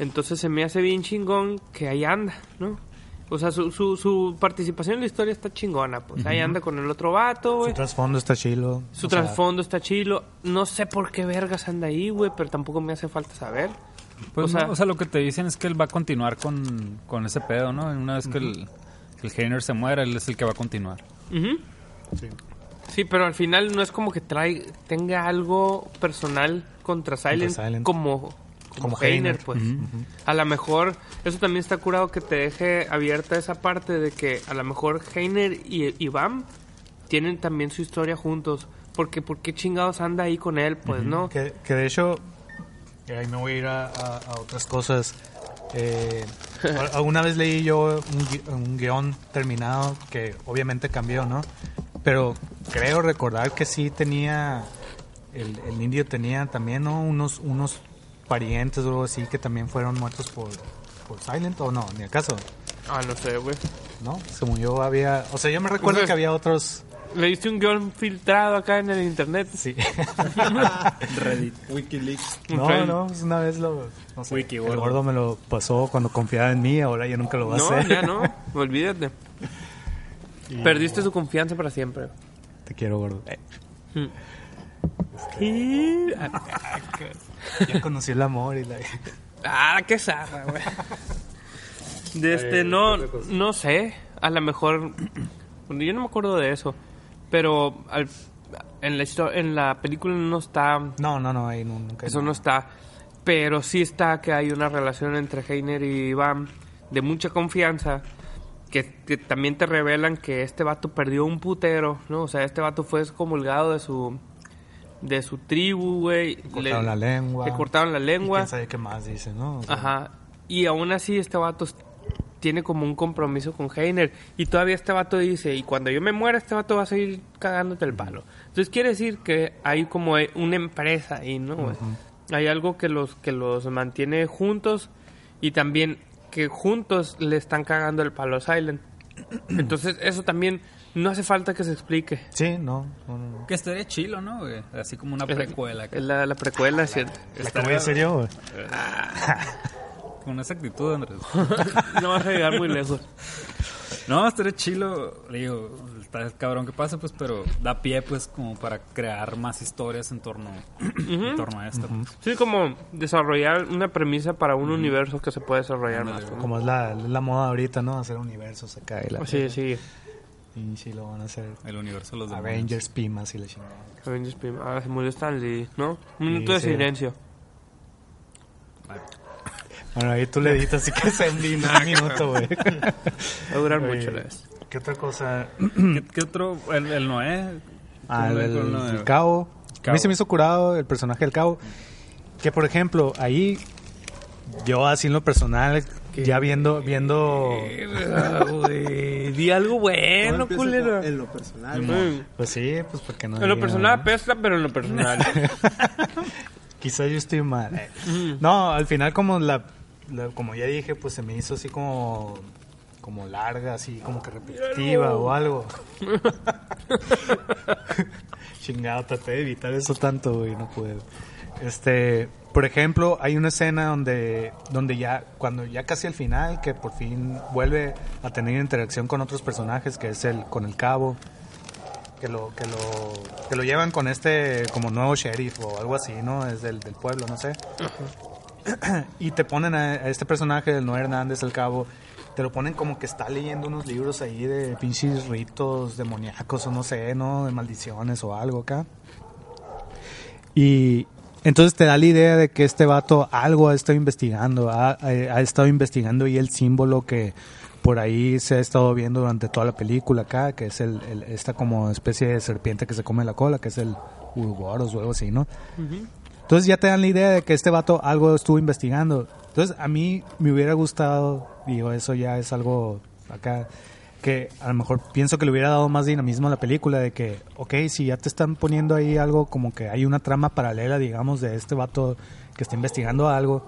Entonces se me hace bien chingón que ahí anda, ¿no? O sea, su, su, su participación en la historia está chingona, pues. Ahí anda con el otro vato, güey. Su trasfondo está chilo. Su O sea, trasfondo está chilo. No sé por qué vergas anda ahí, güey, pero tampoco me hace falta saber. Pues, o sea- no, o sea, lo que te dicen es que él va a continuar con, con ese pedo, ¿no? Una vez que el, que el Heiner se muera, él es el que va a continuar. Sí. Sí, pero al final no es como que trae, tenga algo personal contra Silent, Silent. como, como, Como Heiner, Heiner. pues. A lo mejor, eso también está curado que te deje abierta esa parte de que a lo mejor Heiner y, y Bam tienen también su historia juntos. Porque, ¿por qué chingados anda ahí con él? Pues, ¿no? Que, que de hecho, y ahí me voy a ir a, a- a otras cosas. Eh, Alguna vez leí yo un, gui- un guion terminado que obviamente cambió, ¿no? Pero creo recordar que sí tenía, el, el indio tenía también, ¿no? Unos, unos parientes o algo así que también fueron muertos por, por Silent, ¿o no? Ni acaso, Ah, no sé, güey. ¿no? Según yo había, o sea, yo me recuerdo que había otros, ¿Leíste un guion filtrado acá en el internet? sí. Reddit. Wikileaks. No, no, pues una vez lo, no sé, Wiki el gordo. me lo pasó cuando confiaba en mí, ahora ya nunca lo va a No, hacer. ya no. Olvídate. Perdiste su confianza para siempre. Te quiero, gordo. ¿Qué? Ya conocí el amor y la... Ah, qué zarra, güey. De este, no, no sé. A lo mejor. bueno, Yo no me acuerdo de eso. Pero al- en, la en la película no está. No, no, no, ahí no- nunca. Eso no está. Pero sí está que hay una relación entre Heiner y Iván de mucha confianza. Que, que también te revelan que este vato perdió un putero, ¿no? O sea, este vato fue excomulgado de su de su tribu, güey. Le cortaron la lengua. Le cortaron la Y lengua. quién sabe qué más dice, ¿no? O sea, Ajá. Y aún así este vato tiene como un compromiso con Heiner. Y todavía este vato dice, y cuando yo me muera este vato va a seguir cagándote el palo. Entonces quiere decir que hay como eh, una empresa ahí, ¿no? Hay algo que los, que los mantiene juntos y también que juntos le están cagando el palo a Silent. Entonces eso también no hace falta que se explique. Sí, no. no, no. Que estaría chilo, ¿no, güey? Así como una precuela. Es la, la precuela, ¿cierto? La que voy a hacer yo, güey. Con esa actitud, Andrés. No vas a llegar muy lejos. No, estaría chilo. Digo, está cabrón que pasa, pues, pero da pie, pues, como para crear más historias en torno, en torno a esto. Sí, como desarrollar una premisa para un universo que se puede desarrollar más. ¿no? Como es la, la moda ahorita, ¿no? Hacer universos acá y la... Sí, sí. Y sí lo van a hacer. El universo de los demonios. Avengers, Pimas y la chingada. Avengers Prime. Ah, se murió Stan Lee, ¿no? Un minuto de sí. silencio. Bueno, ahí tú le editas así que se un minuto, güey. Va a durar mucho la vez. ¿Qué otra cosa? ¿Qué, qué otro? El, el Noé. Ah, ¿Cómo el, cabo. A mí se me hizo curado el personaje del cabo. Que por ejemplo, ahí yo así en lo personal, ya viendo, viendo, Di algo bueno, culero. En lo personal. Mm. pues sí, pues porque no. En lo personal ¿no? apesta, pero en lo personal. Quizá yo estoy mal. eh. No, al final como la, la- como ya dije, pues se me hizo así como como larga, así como que repetitiva o algo. Chingado, traté de evitar eso tanto, güey, no puedo. Este, por ejemplo, hay una escena donde donde ya cuando ya casi al final que por fin vuelve a tener interacción con otros personajes, que es el con el cabo que lo que lo que lo llevan con este como nuevo sheriff o algo así, ¿no? Es del, del pueblo, no sé. y te ponen a, a este personaje del Noé Hernández al cabo, te lo ponen como que está leyendo unos libros ahí de pinches ritos demoníacos o no sé, ¿no? De maldiciones o algo acá. Y entonces te da la idea de que este vato algo ha estado investigando, ha, ha estado investigando y el símbolo que por ahí se ha estado viendo durante toda la película acá, que es el, el- esta como especie de serpiente que se come la cola, que es el Uruboros o algo así, ¿no? Entonces ya te dan la idea de que este vato algo estuvo investigando. Entonces a mí me hubiera gustado, digo, eso ya es algo acá, que a lo mejor pienso que le hubiera dado más dinamismo a la película, de que, ok, si ya te están poniendo ahí algo como que hay una trama paralela, digamos, de este vato que está investigando algo,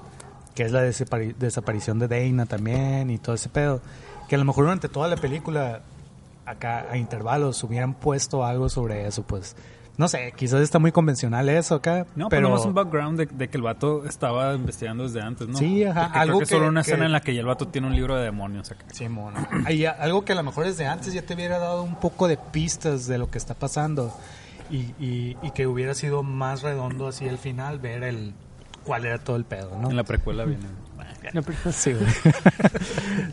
que es la desapari- desaparición de Dana también y todo ese pedo, que a lo mejor durante toda la película, acá a intervalos, hubieran puesto algo sobre eso, pues... No sé, quizás está muy convencional eso acá, No, pero... pero un background de, de que el vato estaba investigando desde antes, ¿no? Sí, ajá, algo creo que, que- solo una que- escena en la que ya el vato tiene un libro de demonios acá. Hay a- algo que a lo mejor desde antes ya te hubiera dado un poco de pistas de lo que está pasando y, y, y que hubiera sido más redondo así al final ver el cuál era todo el pedo, ¿no? En la precuela viene. Sí, güey.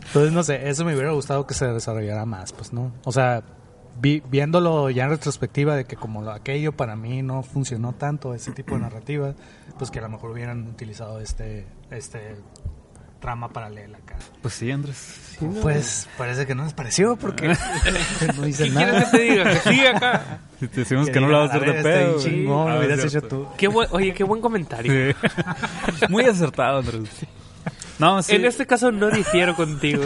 Entonces, no sé, eso me hubiera gustado que se desarrollara más, pues, ¿no? O sea, vi- viéndolo ya en retrospectiva de que como lo- aquello para mí no funcionó tanto, ese tipo de narrativa, pues que a lo mejor hubieran utilizado este, este trama paralela acá. Pues sí, Andrés. Pues parece que no les pareció porque no ¿Qué dicen quieres nada. que te diga? Que sigue acá. Si te decimos que, no lo vas a hacer de pedo. chingón, Ah, lo hubieras es hecho tú. Qué buen, oye, qué buen comentario. Sí. Muy acertado, Andrés. No, sí. En este caso no difiero contigo.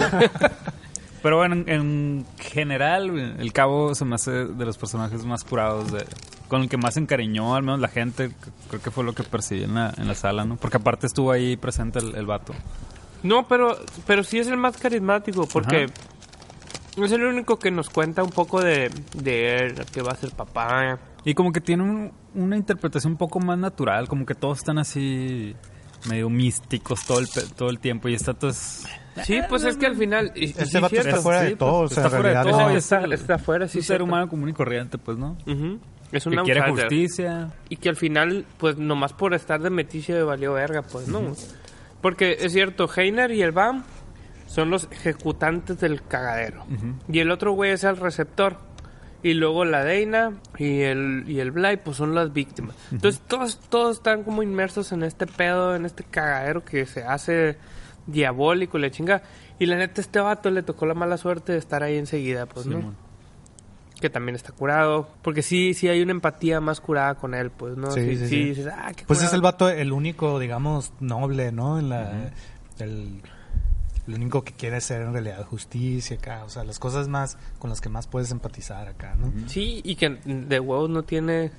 Pero bueno, en, en general, el cabo se me hace de los personajes más curados, de, con el que más se encariñó, al menos la gente. Creo que fue lo que percibí en la, en la sala, ¿no? Porque aparte estuvo ahí presente el, el vato. No, pero, pero sí es el más carismático porque es el único que nos cuenta un poco de, de él, que va a ser papá. Y como que tiene un- una interpretación un poco más natural, como que todos están así medio místicos todo el, pe- todo el tiempo. Y esta es... Sí, pues es que al final... y- Este sí, vato cierto. está fuera de todo. pues, o sea, está fuera de todo, no- está, es- está afuera, Es sí. un ser humano común y corriente, pues, ¿no? Es un que quiere outsider. justicia. Y que al final, pues nomás por estar de metiche valió verga, pues no. Porque es cierto, Heiner y el BAM son los ejecutantes del cagadero. Y el otro güey es el receptor. Y luego la Deina y el, y el Blay, pues son las víctimas. Entonces todos, todos están como inmersos en este pedo, en este cagadero que se hace diabólico, y la chinga. Y la neta, este vato le tocó la mala suerte de estar ahí enseguida, pues no que también está curado. Porque sí, sí hay una empatía más curada con él, pues, ¿no? Sí, sí, sí. dices, ah, qué Pues es el vato, el único, digamos, noble, ¿no? En la, el, el único que quiere hacer en realidad justicia acá. O sea, las cosas más con las que más puedes empatizar acá, ¿no? Sí, y que de huevos no tiene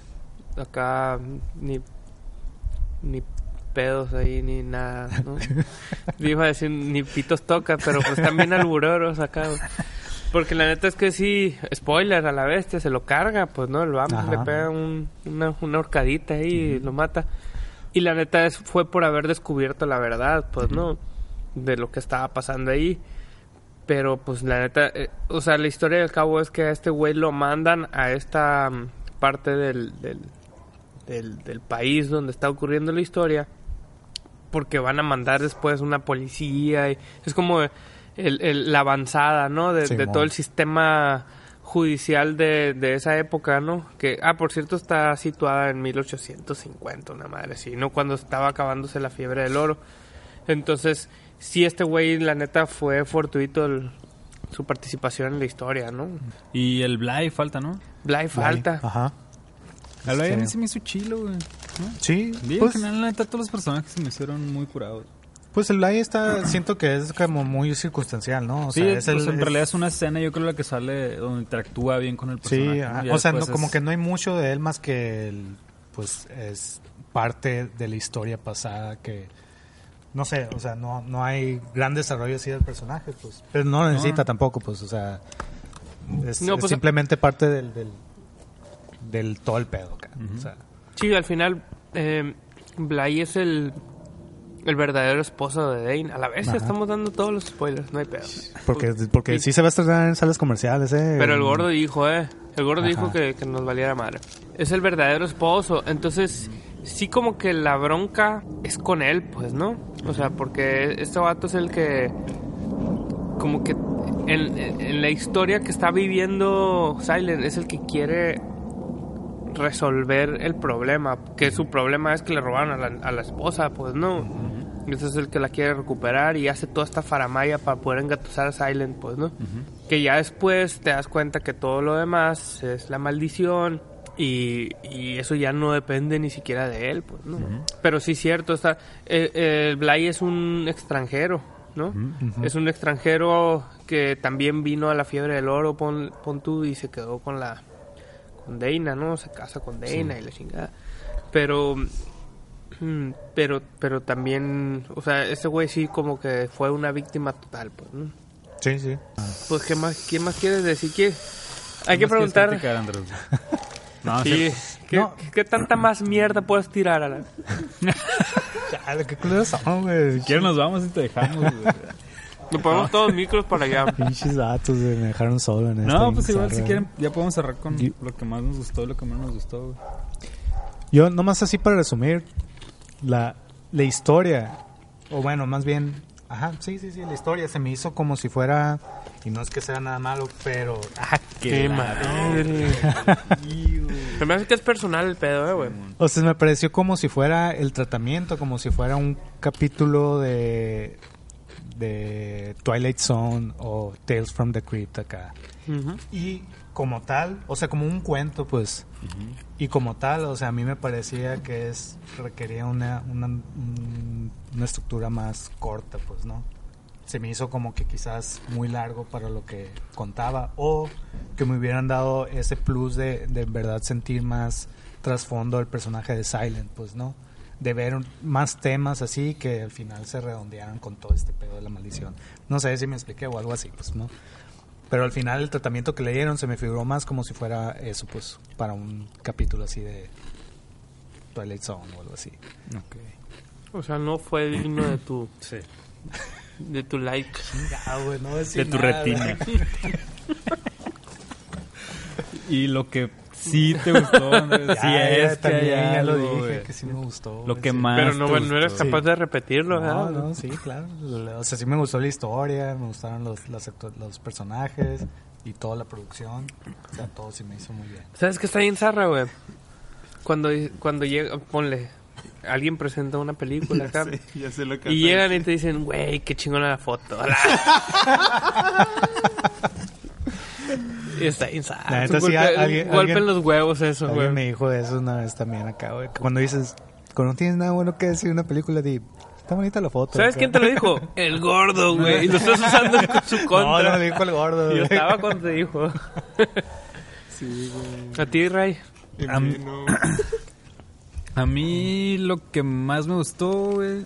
acá ni, ni pedos ahí, ni nada, ¿no? Iba a decir ni pitos toca, pero pues también albureros acá. Porque la neta es que sí, spoiler a la bestia, se lo carga, pues, ¿no? El BAM Ajá. le pega un- una, una horcadita ahí y lo mata. Y la neta es, fue por haber descubierto la verdad, pues, ¿no? De lo que estaba pasando ahí. Pero pues la neta, eh, o sea, la historia del cabo es que a este güey lo mandan a esta mm, parte del, del, del, del país donde está ocurriendo la historia porque van a mandar después una policía y es como el- el- la avanzada, ¿no? De, de todo el sistema judicial de, de esa época, ¿no? Que, ah, por cierto, está situada en 1850, una madre así, ¿no? Cuando estaba acabándose la fiebre del oro. Entonces, sí, este güey, la neta, fue fortuito el- su participación en la historia, ¿no? Y el Bly falta, ¿no? Bly falta. Ajá. El Bly a mí Sí. se me hizo chilo, güey. ¿no? Sí, Bien, pues, en general, la neta, todos los personajes se me hicieron muy curados. pues el live está, siento que es como muy circunstancial, ¿no? O sí, sea, es pues, el- en es- realidad es una escena, yo creo, la que sale donde interactúa bien con el Sí, personaje. Ya o sea, no, como que no hay mucho de él más que el, pues es parte de la historia pasada que no sé, o sea, no, no hay gran desarrollo así del personaje, pues, pero no lo necesita tampoco, pues, o sea, es, No, es pues- simplemente parte del, del, del todo el pedo, acá, o sea, Sí, al final, eh, Bly es el, el verdadero esposo de Dane. A la vez Ajá. estamos dando todos los spoilers, no hay pedo. porque, porque sí se va a estrenar en salas comerciales, eh. Pero el gordo dijo, eh. El gordo Ajá. dijo que, que nos valiera madre. Es el verdadero esposo. Entonces, sí como que la bronca es con él, pues, ¿no? O sea, porque este vato es el que... Como que en, la historia que está viviendo Silent es el que quiere resolver el problema. Que su problema es que le robaron a la, a la esposa, pues, ¿no? Y ese es el que la quiere recuperar y hace toda esta faramaya para poder engatusar a Silent, pues, ¿no? Que ya después te das cuenta que todo lo demás es la maldición y, y eso ya no depende ni siquiera de él, pues, ¿no? Pero sí, cierto, está, eh, eh, el Bly es un extranjero, ¿no? Es un extranjero que también vino a la fiebre del oro, pon, pon tú, y se quedó con la con Dana, ¿no? Se casa con Dana y la chingada. Pero pero pero también, o sea, ese güey sí como que fue una víctima total, pues, ¿no? Sí, sí. Pues qué más qué más quieres decir que hay ¿Qué que preguntar? No, sí, sí. ¿qué, No. qué tanta más mierda puedes tirar a la Chale, qué culeros son, güey. Si quieres nos vamos y te dejamos. güey. Nos ponemos todos micros para allá. Pinches datos, güey, me dejaron solo en esta no, pues igual si quieren, ya podemos cerrar con Yo- lo que más nos gustó y lo que menos nos gustó. güey. Yo, nomás así para resumir, la, la historia, o bueno, más bien, ajá, sí, sí, sí, la historia se me hizo como si fuera, y no es que sea nada malo, pero, ah, Qué madre. Se me hace que es personal el pedo, eh, güey. o sea, me pareció como si fuera el tratamiento, como si fuera un capítulo de, de Twilight Zone o Tales from the Crypt acá. Y como tal, o sea, como un cuento, pues. Y como tal, o sea, a mí me parecía que es requería una, una, un- una estructura más corta, pues, ¿no? Se me hizo como que quizás muy largo para lo que contaba o que me hubieran dado ese plus de, de en verdad sentir más trasfondo del personaje de Silent, pues, ¿no? De ver más temas así que al final se redondearan con todo este pedo de la maldición. No sé si me expliqué o algo así, pues, ¿no? Pero al final el tratamiento que le dieron se me figuró más como si fuera eso, pues, para un capítulo así de Twilight Zone o algo así. O sea, no fue digno de tu, Sí. de tu like. Ah, güey, no De tu retina. y lo que sí te gustó, Andrés, Ya, sí ya, es que también ya lo dije, que sí me gustó. Lo que sí. más Pero no, no eres gustó. capaz de repetirlo, No, ¿verdad? no, sí, claro. O sea, sí me gustó la historia, me gustaron los, los personajes y toda la producción. O sea, todo sí me hizo muy bien. ¿Sabes qué está bien zarra, güey? Cuando, cuando llega, ponle, alguien presenta una película acá Sí, ya sé lo que y llegan y te dicen, güey, qué chingona la foto. y está. La neta, sí, Golpe- alguien- golpe alguien- en los huevos eso, Alguien güey. me dijo eso una vez también acá, güey. Cuando dices, cuando no tienes nada bueno que decir una película, di, está bonita la foto. ¿Sabes acá. quién te lo dijo? El gordo, güey. Y lo estás usando en su No, contra. no me dijo el gordo. Yo güey. estaba cuando te dijo. Sí, güey. A ti, Ray. Am- mí no. A mí lo que más me gustó, güey,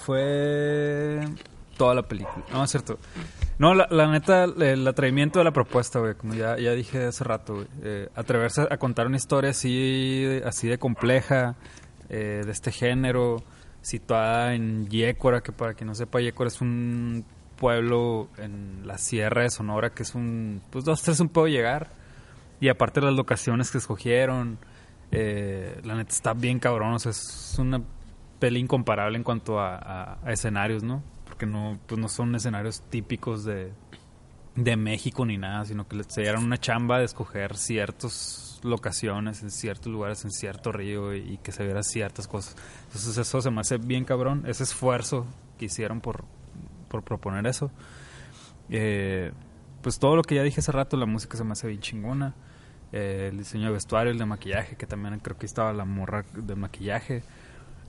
fue toda la película. No, es cierto. No, la, la neta, el atrevimiento de la propuesta, güey, como ya, ya dije hace rato, güey. Eh, atreverse a contar una historia así, así de compleja, eh, de este género, situada en Yécora, que para quien no sepa, Yécora es un pueblo en la sierra de Sonora, que es un, pues dos, tres un puedo llegar. Y aparte las locaciones que escogieron, eh, la neta está bien cabrón, o sea, es una peli incomparable en cuanto a, escenarios, ¿no? Porque no, pues no son escenarios típicos de, de México ni nada, sino que se dieron una chamba de escoger ciertas locaciones en ciertos lugares, en cierto río y, que se vieran ciertas cosas. Entonces eso se me hace bien cabrón, ese esfuerzo que hicieron por, por proponer eso. Eh, pues todo lo que ya dije hace rato, la música se me hace bien chingona. Eh, el diseño de vestuario, el de maquillaje, que también creo que estaba la morra de maquillaje.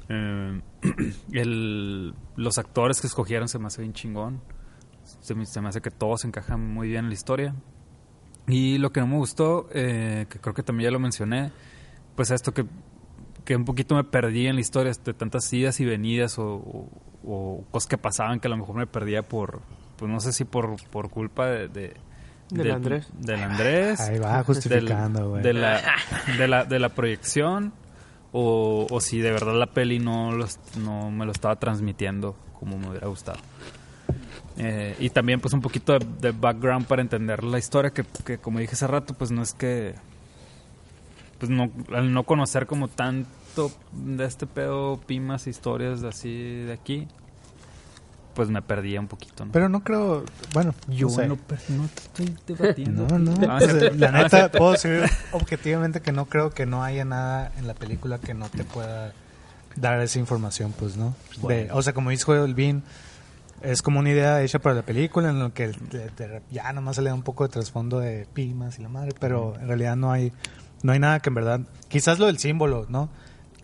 Eh, el- los actores que escogieron se me hace bien chingón. Se me, se me hace que todos encajan muy bien en la historia. Y lo que no me gustó, eh, que creo que también ya lo mencioné, pues esto que, que un poquito me perdí en la historia, de tantas idas y venidas o, o- o cosas que pasaban que a lo mejor me perdía por, pues no sé si por, por culpa de... de Del Andrés. Del Andrés. Ahí va justificando, güey. De la, de, la, de la proyección o, o si de verdad la peli no, los, no me lo estaba transmitiendo como me hubiera gustado. Eh, y también pues un poquito de, de background para entender la historia que, que como dije hace rato pues no es que pues no al no conocer como tanto de este pedo pimas historias así de aquí pues me perdía un poquito ¿no? Pero no creo, bueno, yo no sé. no, no te estoy debatiendo No, no, Ah, pues, sí. la neta, puedo decir objetivamente que no creo que no haya nada en la película que no te pueda dar esa información, pues, ¿no? De- o sea, como dijo el Bean, es como una idea hecha para la película en lo que te- te- ya nomás se le da un poco de trasfondo de pimas y la madre, pero en realidad no hay no hay nada que en verdad, quizás lo del símbolo, ¿no?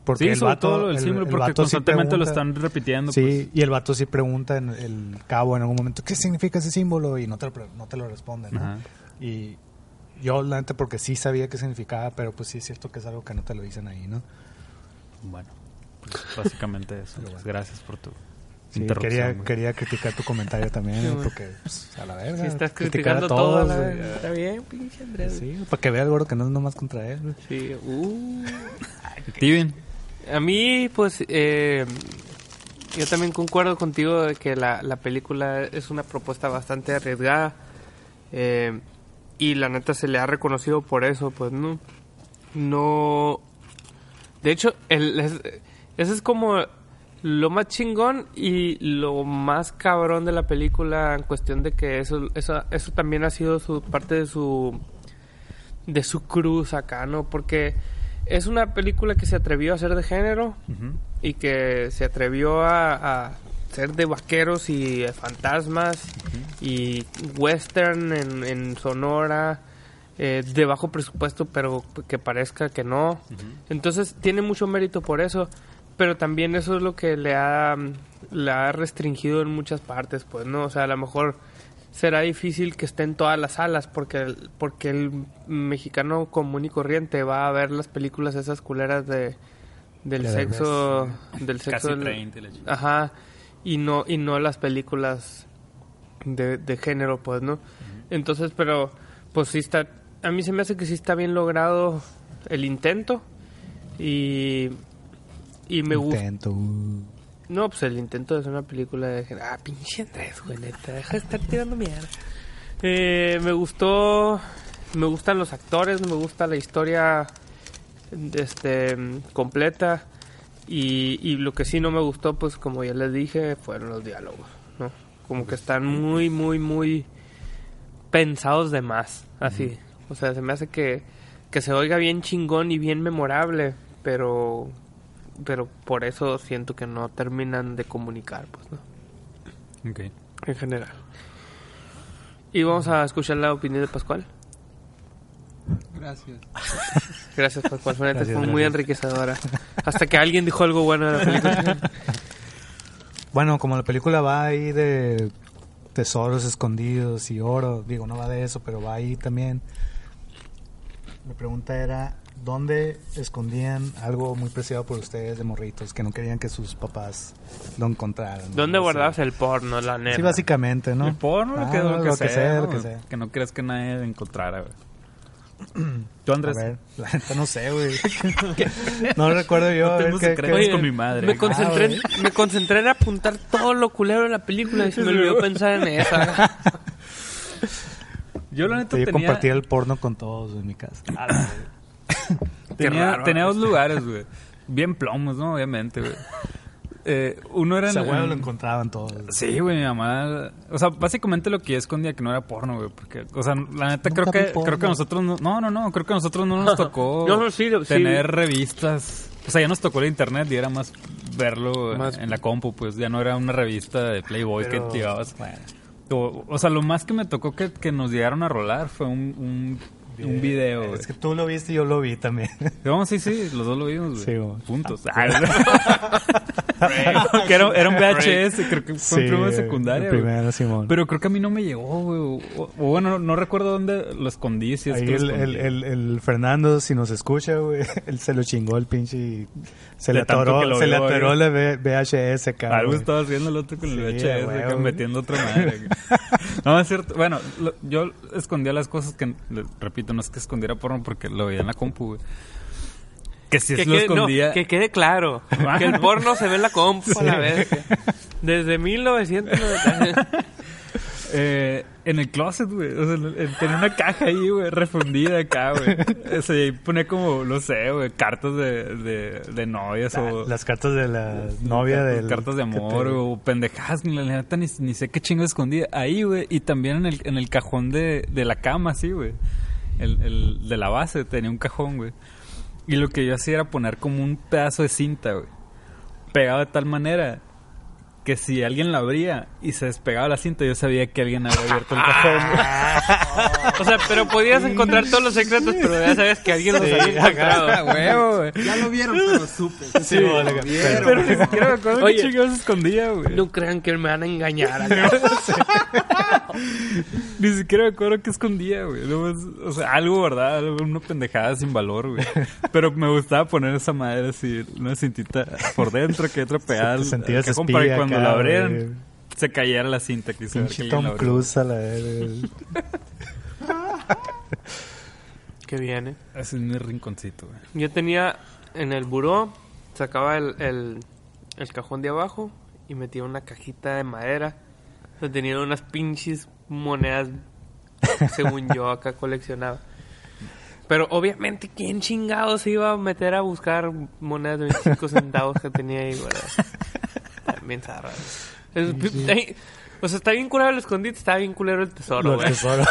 Porque sí, el sobre vato- todo el, símbolo, porque vato sí constantemente lo pregunta- están repitiendo. Sí, pues. y el vato sí pregunta en el cabo en algún momento, ¿qué significa ese símbolo? Y no te lo, no te lo responde, ¿no? Ajá. Y yo, la neta, porque sí sabía qué significaba, pero pues sí es cierto que es algo que no te lo dicen ahí, ¿no? Bueno, pues, básicamente eso. Bueno. Pues, gracias por tu Sí, quería, güey. quería criticar tu comentario también, Sí, porque pues, a la verga. Si estás a criticando todo, todos, verdad. Está bien, pinche Andrés. Sí, para que vea el gordo que no es nomás contra él. güey. Sí, uh. Steven, A mí, pues, eh, yo también concuerdo contigo de que la, la película es una propuesta bastante arriesgada. eh, y la neta se le ha reconocido por eso, pues, ¿no? No... De hecho, el, es- eso es como lo más chingón y lo más cabrón de la película en cuestión de que eso, eso, eso también ha sido su parte de su de su cruz acá, ¿no? Porque es una película que se atrevió a ser de género y que se atrevió a, a ser de vaqueros y fantasmas y western en, en Sonora eh, de bajo presupuesto, pero que parezca que no. Entonces tiene mucho mérito por eso, pero también eso es lo que le ha, le ha restringido en muchas partes, pues, ¿no? O sea, a lo mejor será difícil que esté en todas las salas porque el, porque el mexicano común y corriente va a ver las películas esas culeras de del De sexo del sexo Casi del- 30 y la chingada. ajá y no y no las películas de, de género pues no entonces pero pues sí está a mí se me hace que sí está bien logrado el intento y y me gusta Intento. No, pues el intento de hacer una película de... Ah, pinche Andrés, güey, neta, deja de estar tirando mierda. Eh, me gustó... Me gustan los actores, me gusta la historia este completa y, y lo que sí no me gustó, pues como ya les dije, fueron los diálogos, ¿no? Como que están muy, muy, muy pensados de más, así. O sea, se me hace que, que se oiga bien chingón y bien memorable, pero pero por eso siento que no terminan de comunicar, pues, ¿no? Ok. En general. Y vamos a escuchar la opinión de Pascual. Gracias. Gracias, Pascual. Fue, Gracias, muy gracias. enriquecedora. Hasta que alguien dijo algo bueno de la película. Bueno, como la película va ahí de tesoros escondidos y oro, digo, no va de eso, pero va ahí también. Mi pregunta era, ¿dónde escondían algo muy preciado por ustedes de morritos que no querían que sus papás lo encontraran? ¿Dónde No sé. guardabas el porno, la neta? Sí, básicamente, ¿no? El porno, lo Ah, que, lo que sea, lo ¿no? que sea. Que no creas que nadie encontrara, güey. Tú, A Andrés. ver, la neta no sé, güey. no recuerdo yo. No a ver tengo qué- secretos. qué- con mi madre. Me concentré, Ah, en, me concentré en apuntar todo lo culero de la película y se me olvidó pensar en esa. Yo la neta Yo tenía, compartía el porno con todos en mi casa. Tenía, raro. tenía dos lugares, güey. Bien plomos, ¿no? Obviamente, güey. Eh, uno era en- huevo lo en- encontraban todos. Sí, güey, mi mamá. O sea, básicamente lo que yo escondía que no era porno, güey. Porque, o sea, la neta creo que, porno. creo que a nosotros no. No, no, no. Creo que a nosotros no nos tocó No, no, sí, sí. tener revistas. O sea, ya nos tocó el internet y era más verlo Más- en la compu, pues ya no era una revista de Playboy Pero, que llevabas. bueno. O, o sea, lo más que me tocó que, que nos llegaron a rolar fue un, un, un video. Es que tú lo viste y yo lo vi también. No, sí, sí, los dos lo vimos, güey. Sí, güey. Puntos. que era, era un VHS, creo que fue en primero de secundaria. Primero, Simón. Pero creo que a mí no me llegó, güey. O, o bueno, no, no recuerdo dónde lo escondí. Si es Ahí que el, el, escondí. el, el Fernando, si nos escucha, güey, él se lo chingó el pinche y se De le atoró, se le vio, atoró güey. la VHS, cabrón. Algo estaba haciendo el otro con el Sí, VHS, güey, acá güey. metiendo otra madre. No, es cierto. Bueno, lo- yo escondía las cosas que, le- repito, no es que escondiera porno porque lo veía en la compu, güey. Que si Que lo quede, no, escondía... que quede claro que el porno se ve en la compu a la vez. Desde 1990. Eh, en el closet, güey. O sea, en- en- tenía una caja ahí, güey, refundida acá, güey. O sea, y ahí ponía como, no sé, güey, cartas de, de, de novias o... Las cartas de la novia del... cartas de amor te- o pendejadas, ni la neta ni, ni sé qué chingo escondía. Ahí, güey, y también en el, en el cajón de, de la cama, sí, güey. El, el de la base tenía un cajón, güey. Y lo que yo hacía era poner como un pedazo de cinta, güey. Pegado de tal manera que si alguien la abría y se despegaba la cinta, yo sabía que alguien había abierto el cajón, güey. O sea, pero podías encontrar todos los secretos, pero ya sabes que alguien los había encontrado. Ah, huevo, güey. Ya lo vieron, pero supe. Sí, lo vale, vieron. Pero ni siquiera me acuerdo Oye. qué chingados escondía, güey. No crean que me van a engañar. Ni siquiera me acuerdo qué escondía, güey. O sea, algo, ¿verdad? Algo, una pendejada sin valor, güey. Pero me gustaba poner esa madre así, una cintita por dentro que otra pegada sentías espía cuando la abrieran güey. se cayera la cinta. Que Pinche Tom Cruise a la vez. Que viene. Ese es mi rinconcito, güey. Yo tenía en el buró, sacaba el, el, el cajón de abajo y metía una cajita de madera. donde tenía unas pinches monedas, según yo, acá coleccionaba. Pero obviamente, ¿quién chingado se iba a meter a buscar monedas de 25 centavos que tenía ahí, ¿verdad? También zarra. Es- ahí- O sea, está bien culero el escondite, está bien culero el tesoro, Lo güey. tesoro.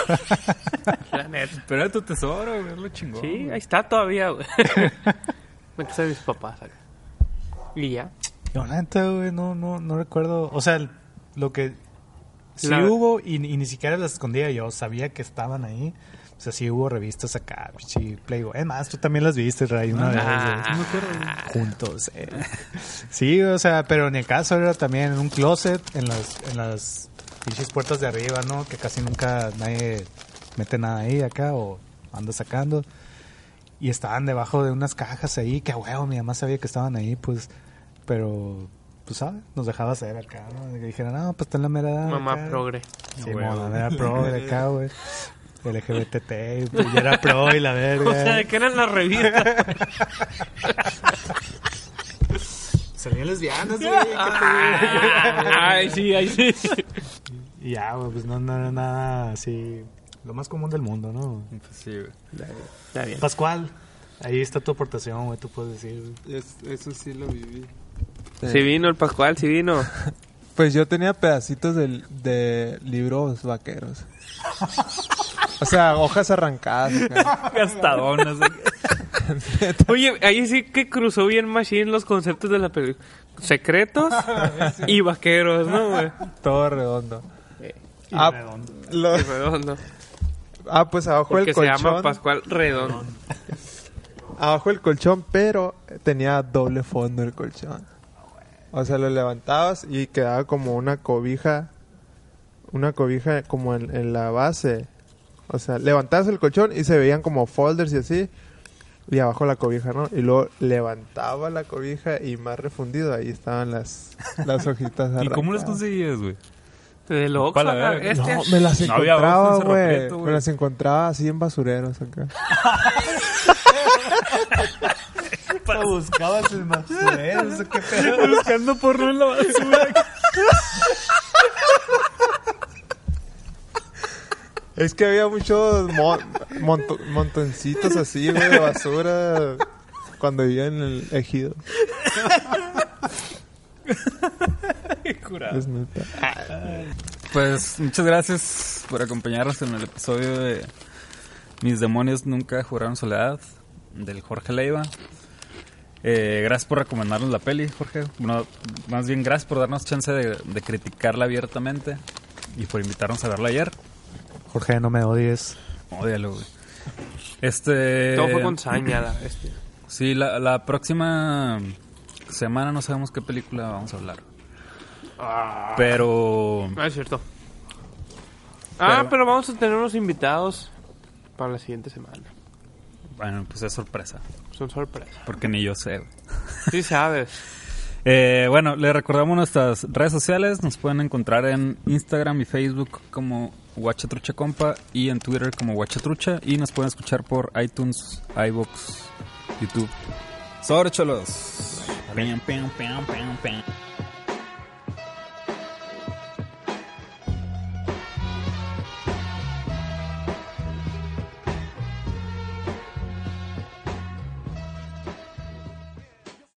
La neta. Pero era tu tesoro, güey. Es lo chingón. Sí, güey. ahí está todavía, güey. Me casa de mis papás acá. Y ya. Yo, la neta, güey, no, no, no recuerdo. O sea, el- lo que sí La- hubo y, y ni siquiera las escondía yo. Sabía que estaban ahí. O sea, sí hubo revistas acá, sí, Playboy. Es más, tú también las viste, Ray, una vez. Ah. güey. Juntos. eh. Sí, o sea, pero en el caso era también en un closet, en las, en las pinches puertas de arriba, ¿no? Que casi nunca nadie mete nada ahí acá o anda sacando. Y estaban debajo de unas cajas ahí, que a huevo, mi mamá sabía que estaban ahí, pues, pero, pues, ¿sabes? Nos dejaba hacer acá, ¿no? Y que dijeran, no, pues está en la mera Mamá acá". progre. Sí, mamá, era pro de acá, güey. LGBTT, y yo era pro y la verga. O sea, ¿de qué eran las revistas? Salían lesbianas, güey. Ay, sí, ay, sí. Y ya, güey, pues no, no era nada así. Lo más común del mundo, ¿no? Pues sí, güey. Está bien. Pascual, ahí está tu aportación, güey, tú puedes decir. Es- eso sí lo viví. Sí vino el Pascual, sí vino. Pues yo tenía pedacitos del- de, libros vaqueros. O sea, hojas arrancadas. Gastadonas. Oye, ahí sí que cruzó bien Machine los conceptos de la película. Secretos y vaqueros, ¿no, güey? Todo redondo. Y Ah, redondo. lo- Redondo. ah, pues abajo Porque del se llama colchón. Pascual Redondo. Abajo del colchón, pero tenía doble fondo el colchón. O sea, lo levantabas y quedaba como una cobija. Una cobija como en, en la base. O sea, levantabas el colchón y se veían como folders y así. Y abajo la cobija, ¿no? Y luego levantaba la cobija y más refundido, ahí estaban las, las hojitas ¿Y cómo las conseguías, güey? De Oxxo, ¿Cuál, a acá, ver? este. No, me las No encontraba, en güey. Me las encontraba así en basureros acá. buscabas el basureros, qué pedo. Buscando porno en la basura. Es que había muchos mon- monto- montoncitos así, güey, de basura cuando vivía en el ejido. Es neta. Pues muchas gracias por acompañarnos en el episodio de Mis demonios nunca juraron soledad del Jorge Leiva. Eh, gracias por recomendarnos la peli, Jorge. Bueno, más bien gracias por darnos chance de, de criticarla abiertamente y por invitarnos a verla ayer. Jorge, no me odies. Ódialo, güey. Este. Todo fue con saña. la- este. Sí, la, la próxima semana no sabemos qué película vamos a hablar. Pero. Ah, es cierto. Ah, Pero- pero vamos a tener unos invitados para la siguiente semana. Bueno, pues es sorpresa. Son sorpresas. Porque ni yo sé, güey. Sí sabes. Eh, bueno, les recordamos nuestras redes sociales. Nos pueden encontrar en Instagram y Facebook como Guachatrucha Compa y en Twitter como Guachatrucha. Y nos pueden escuchar por iTunes, iBox, YouTube. Sobre cholos.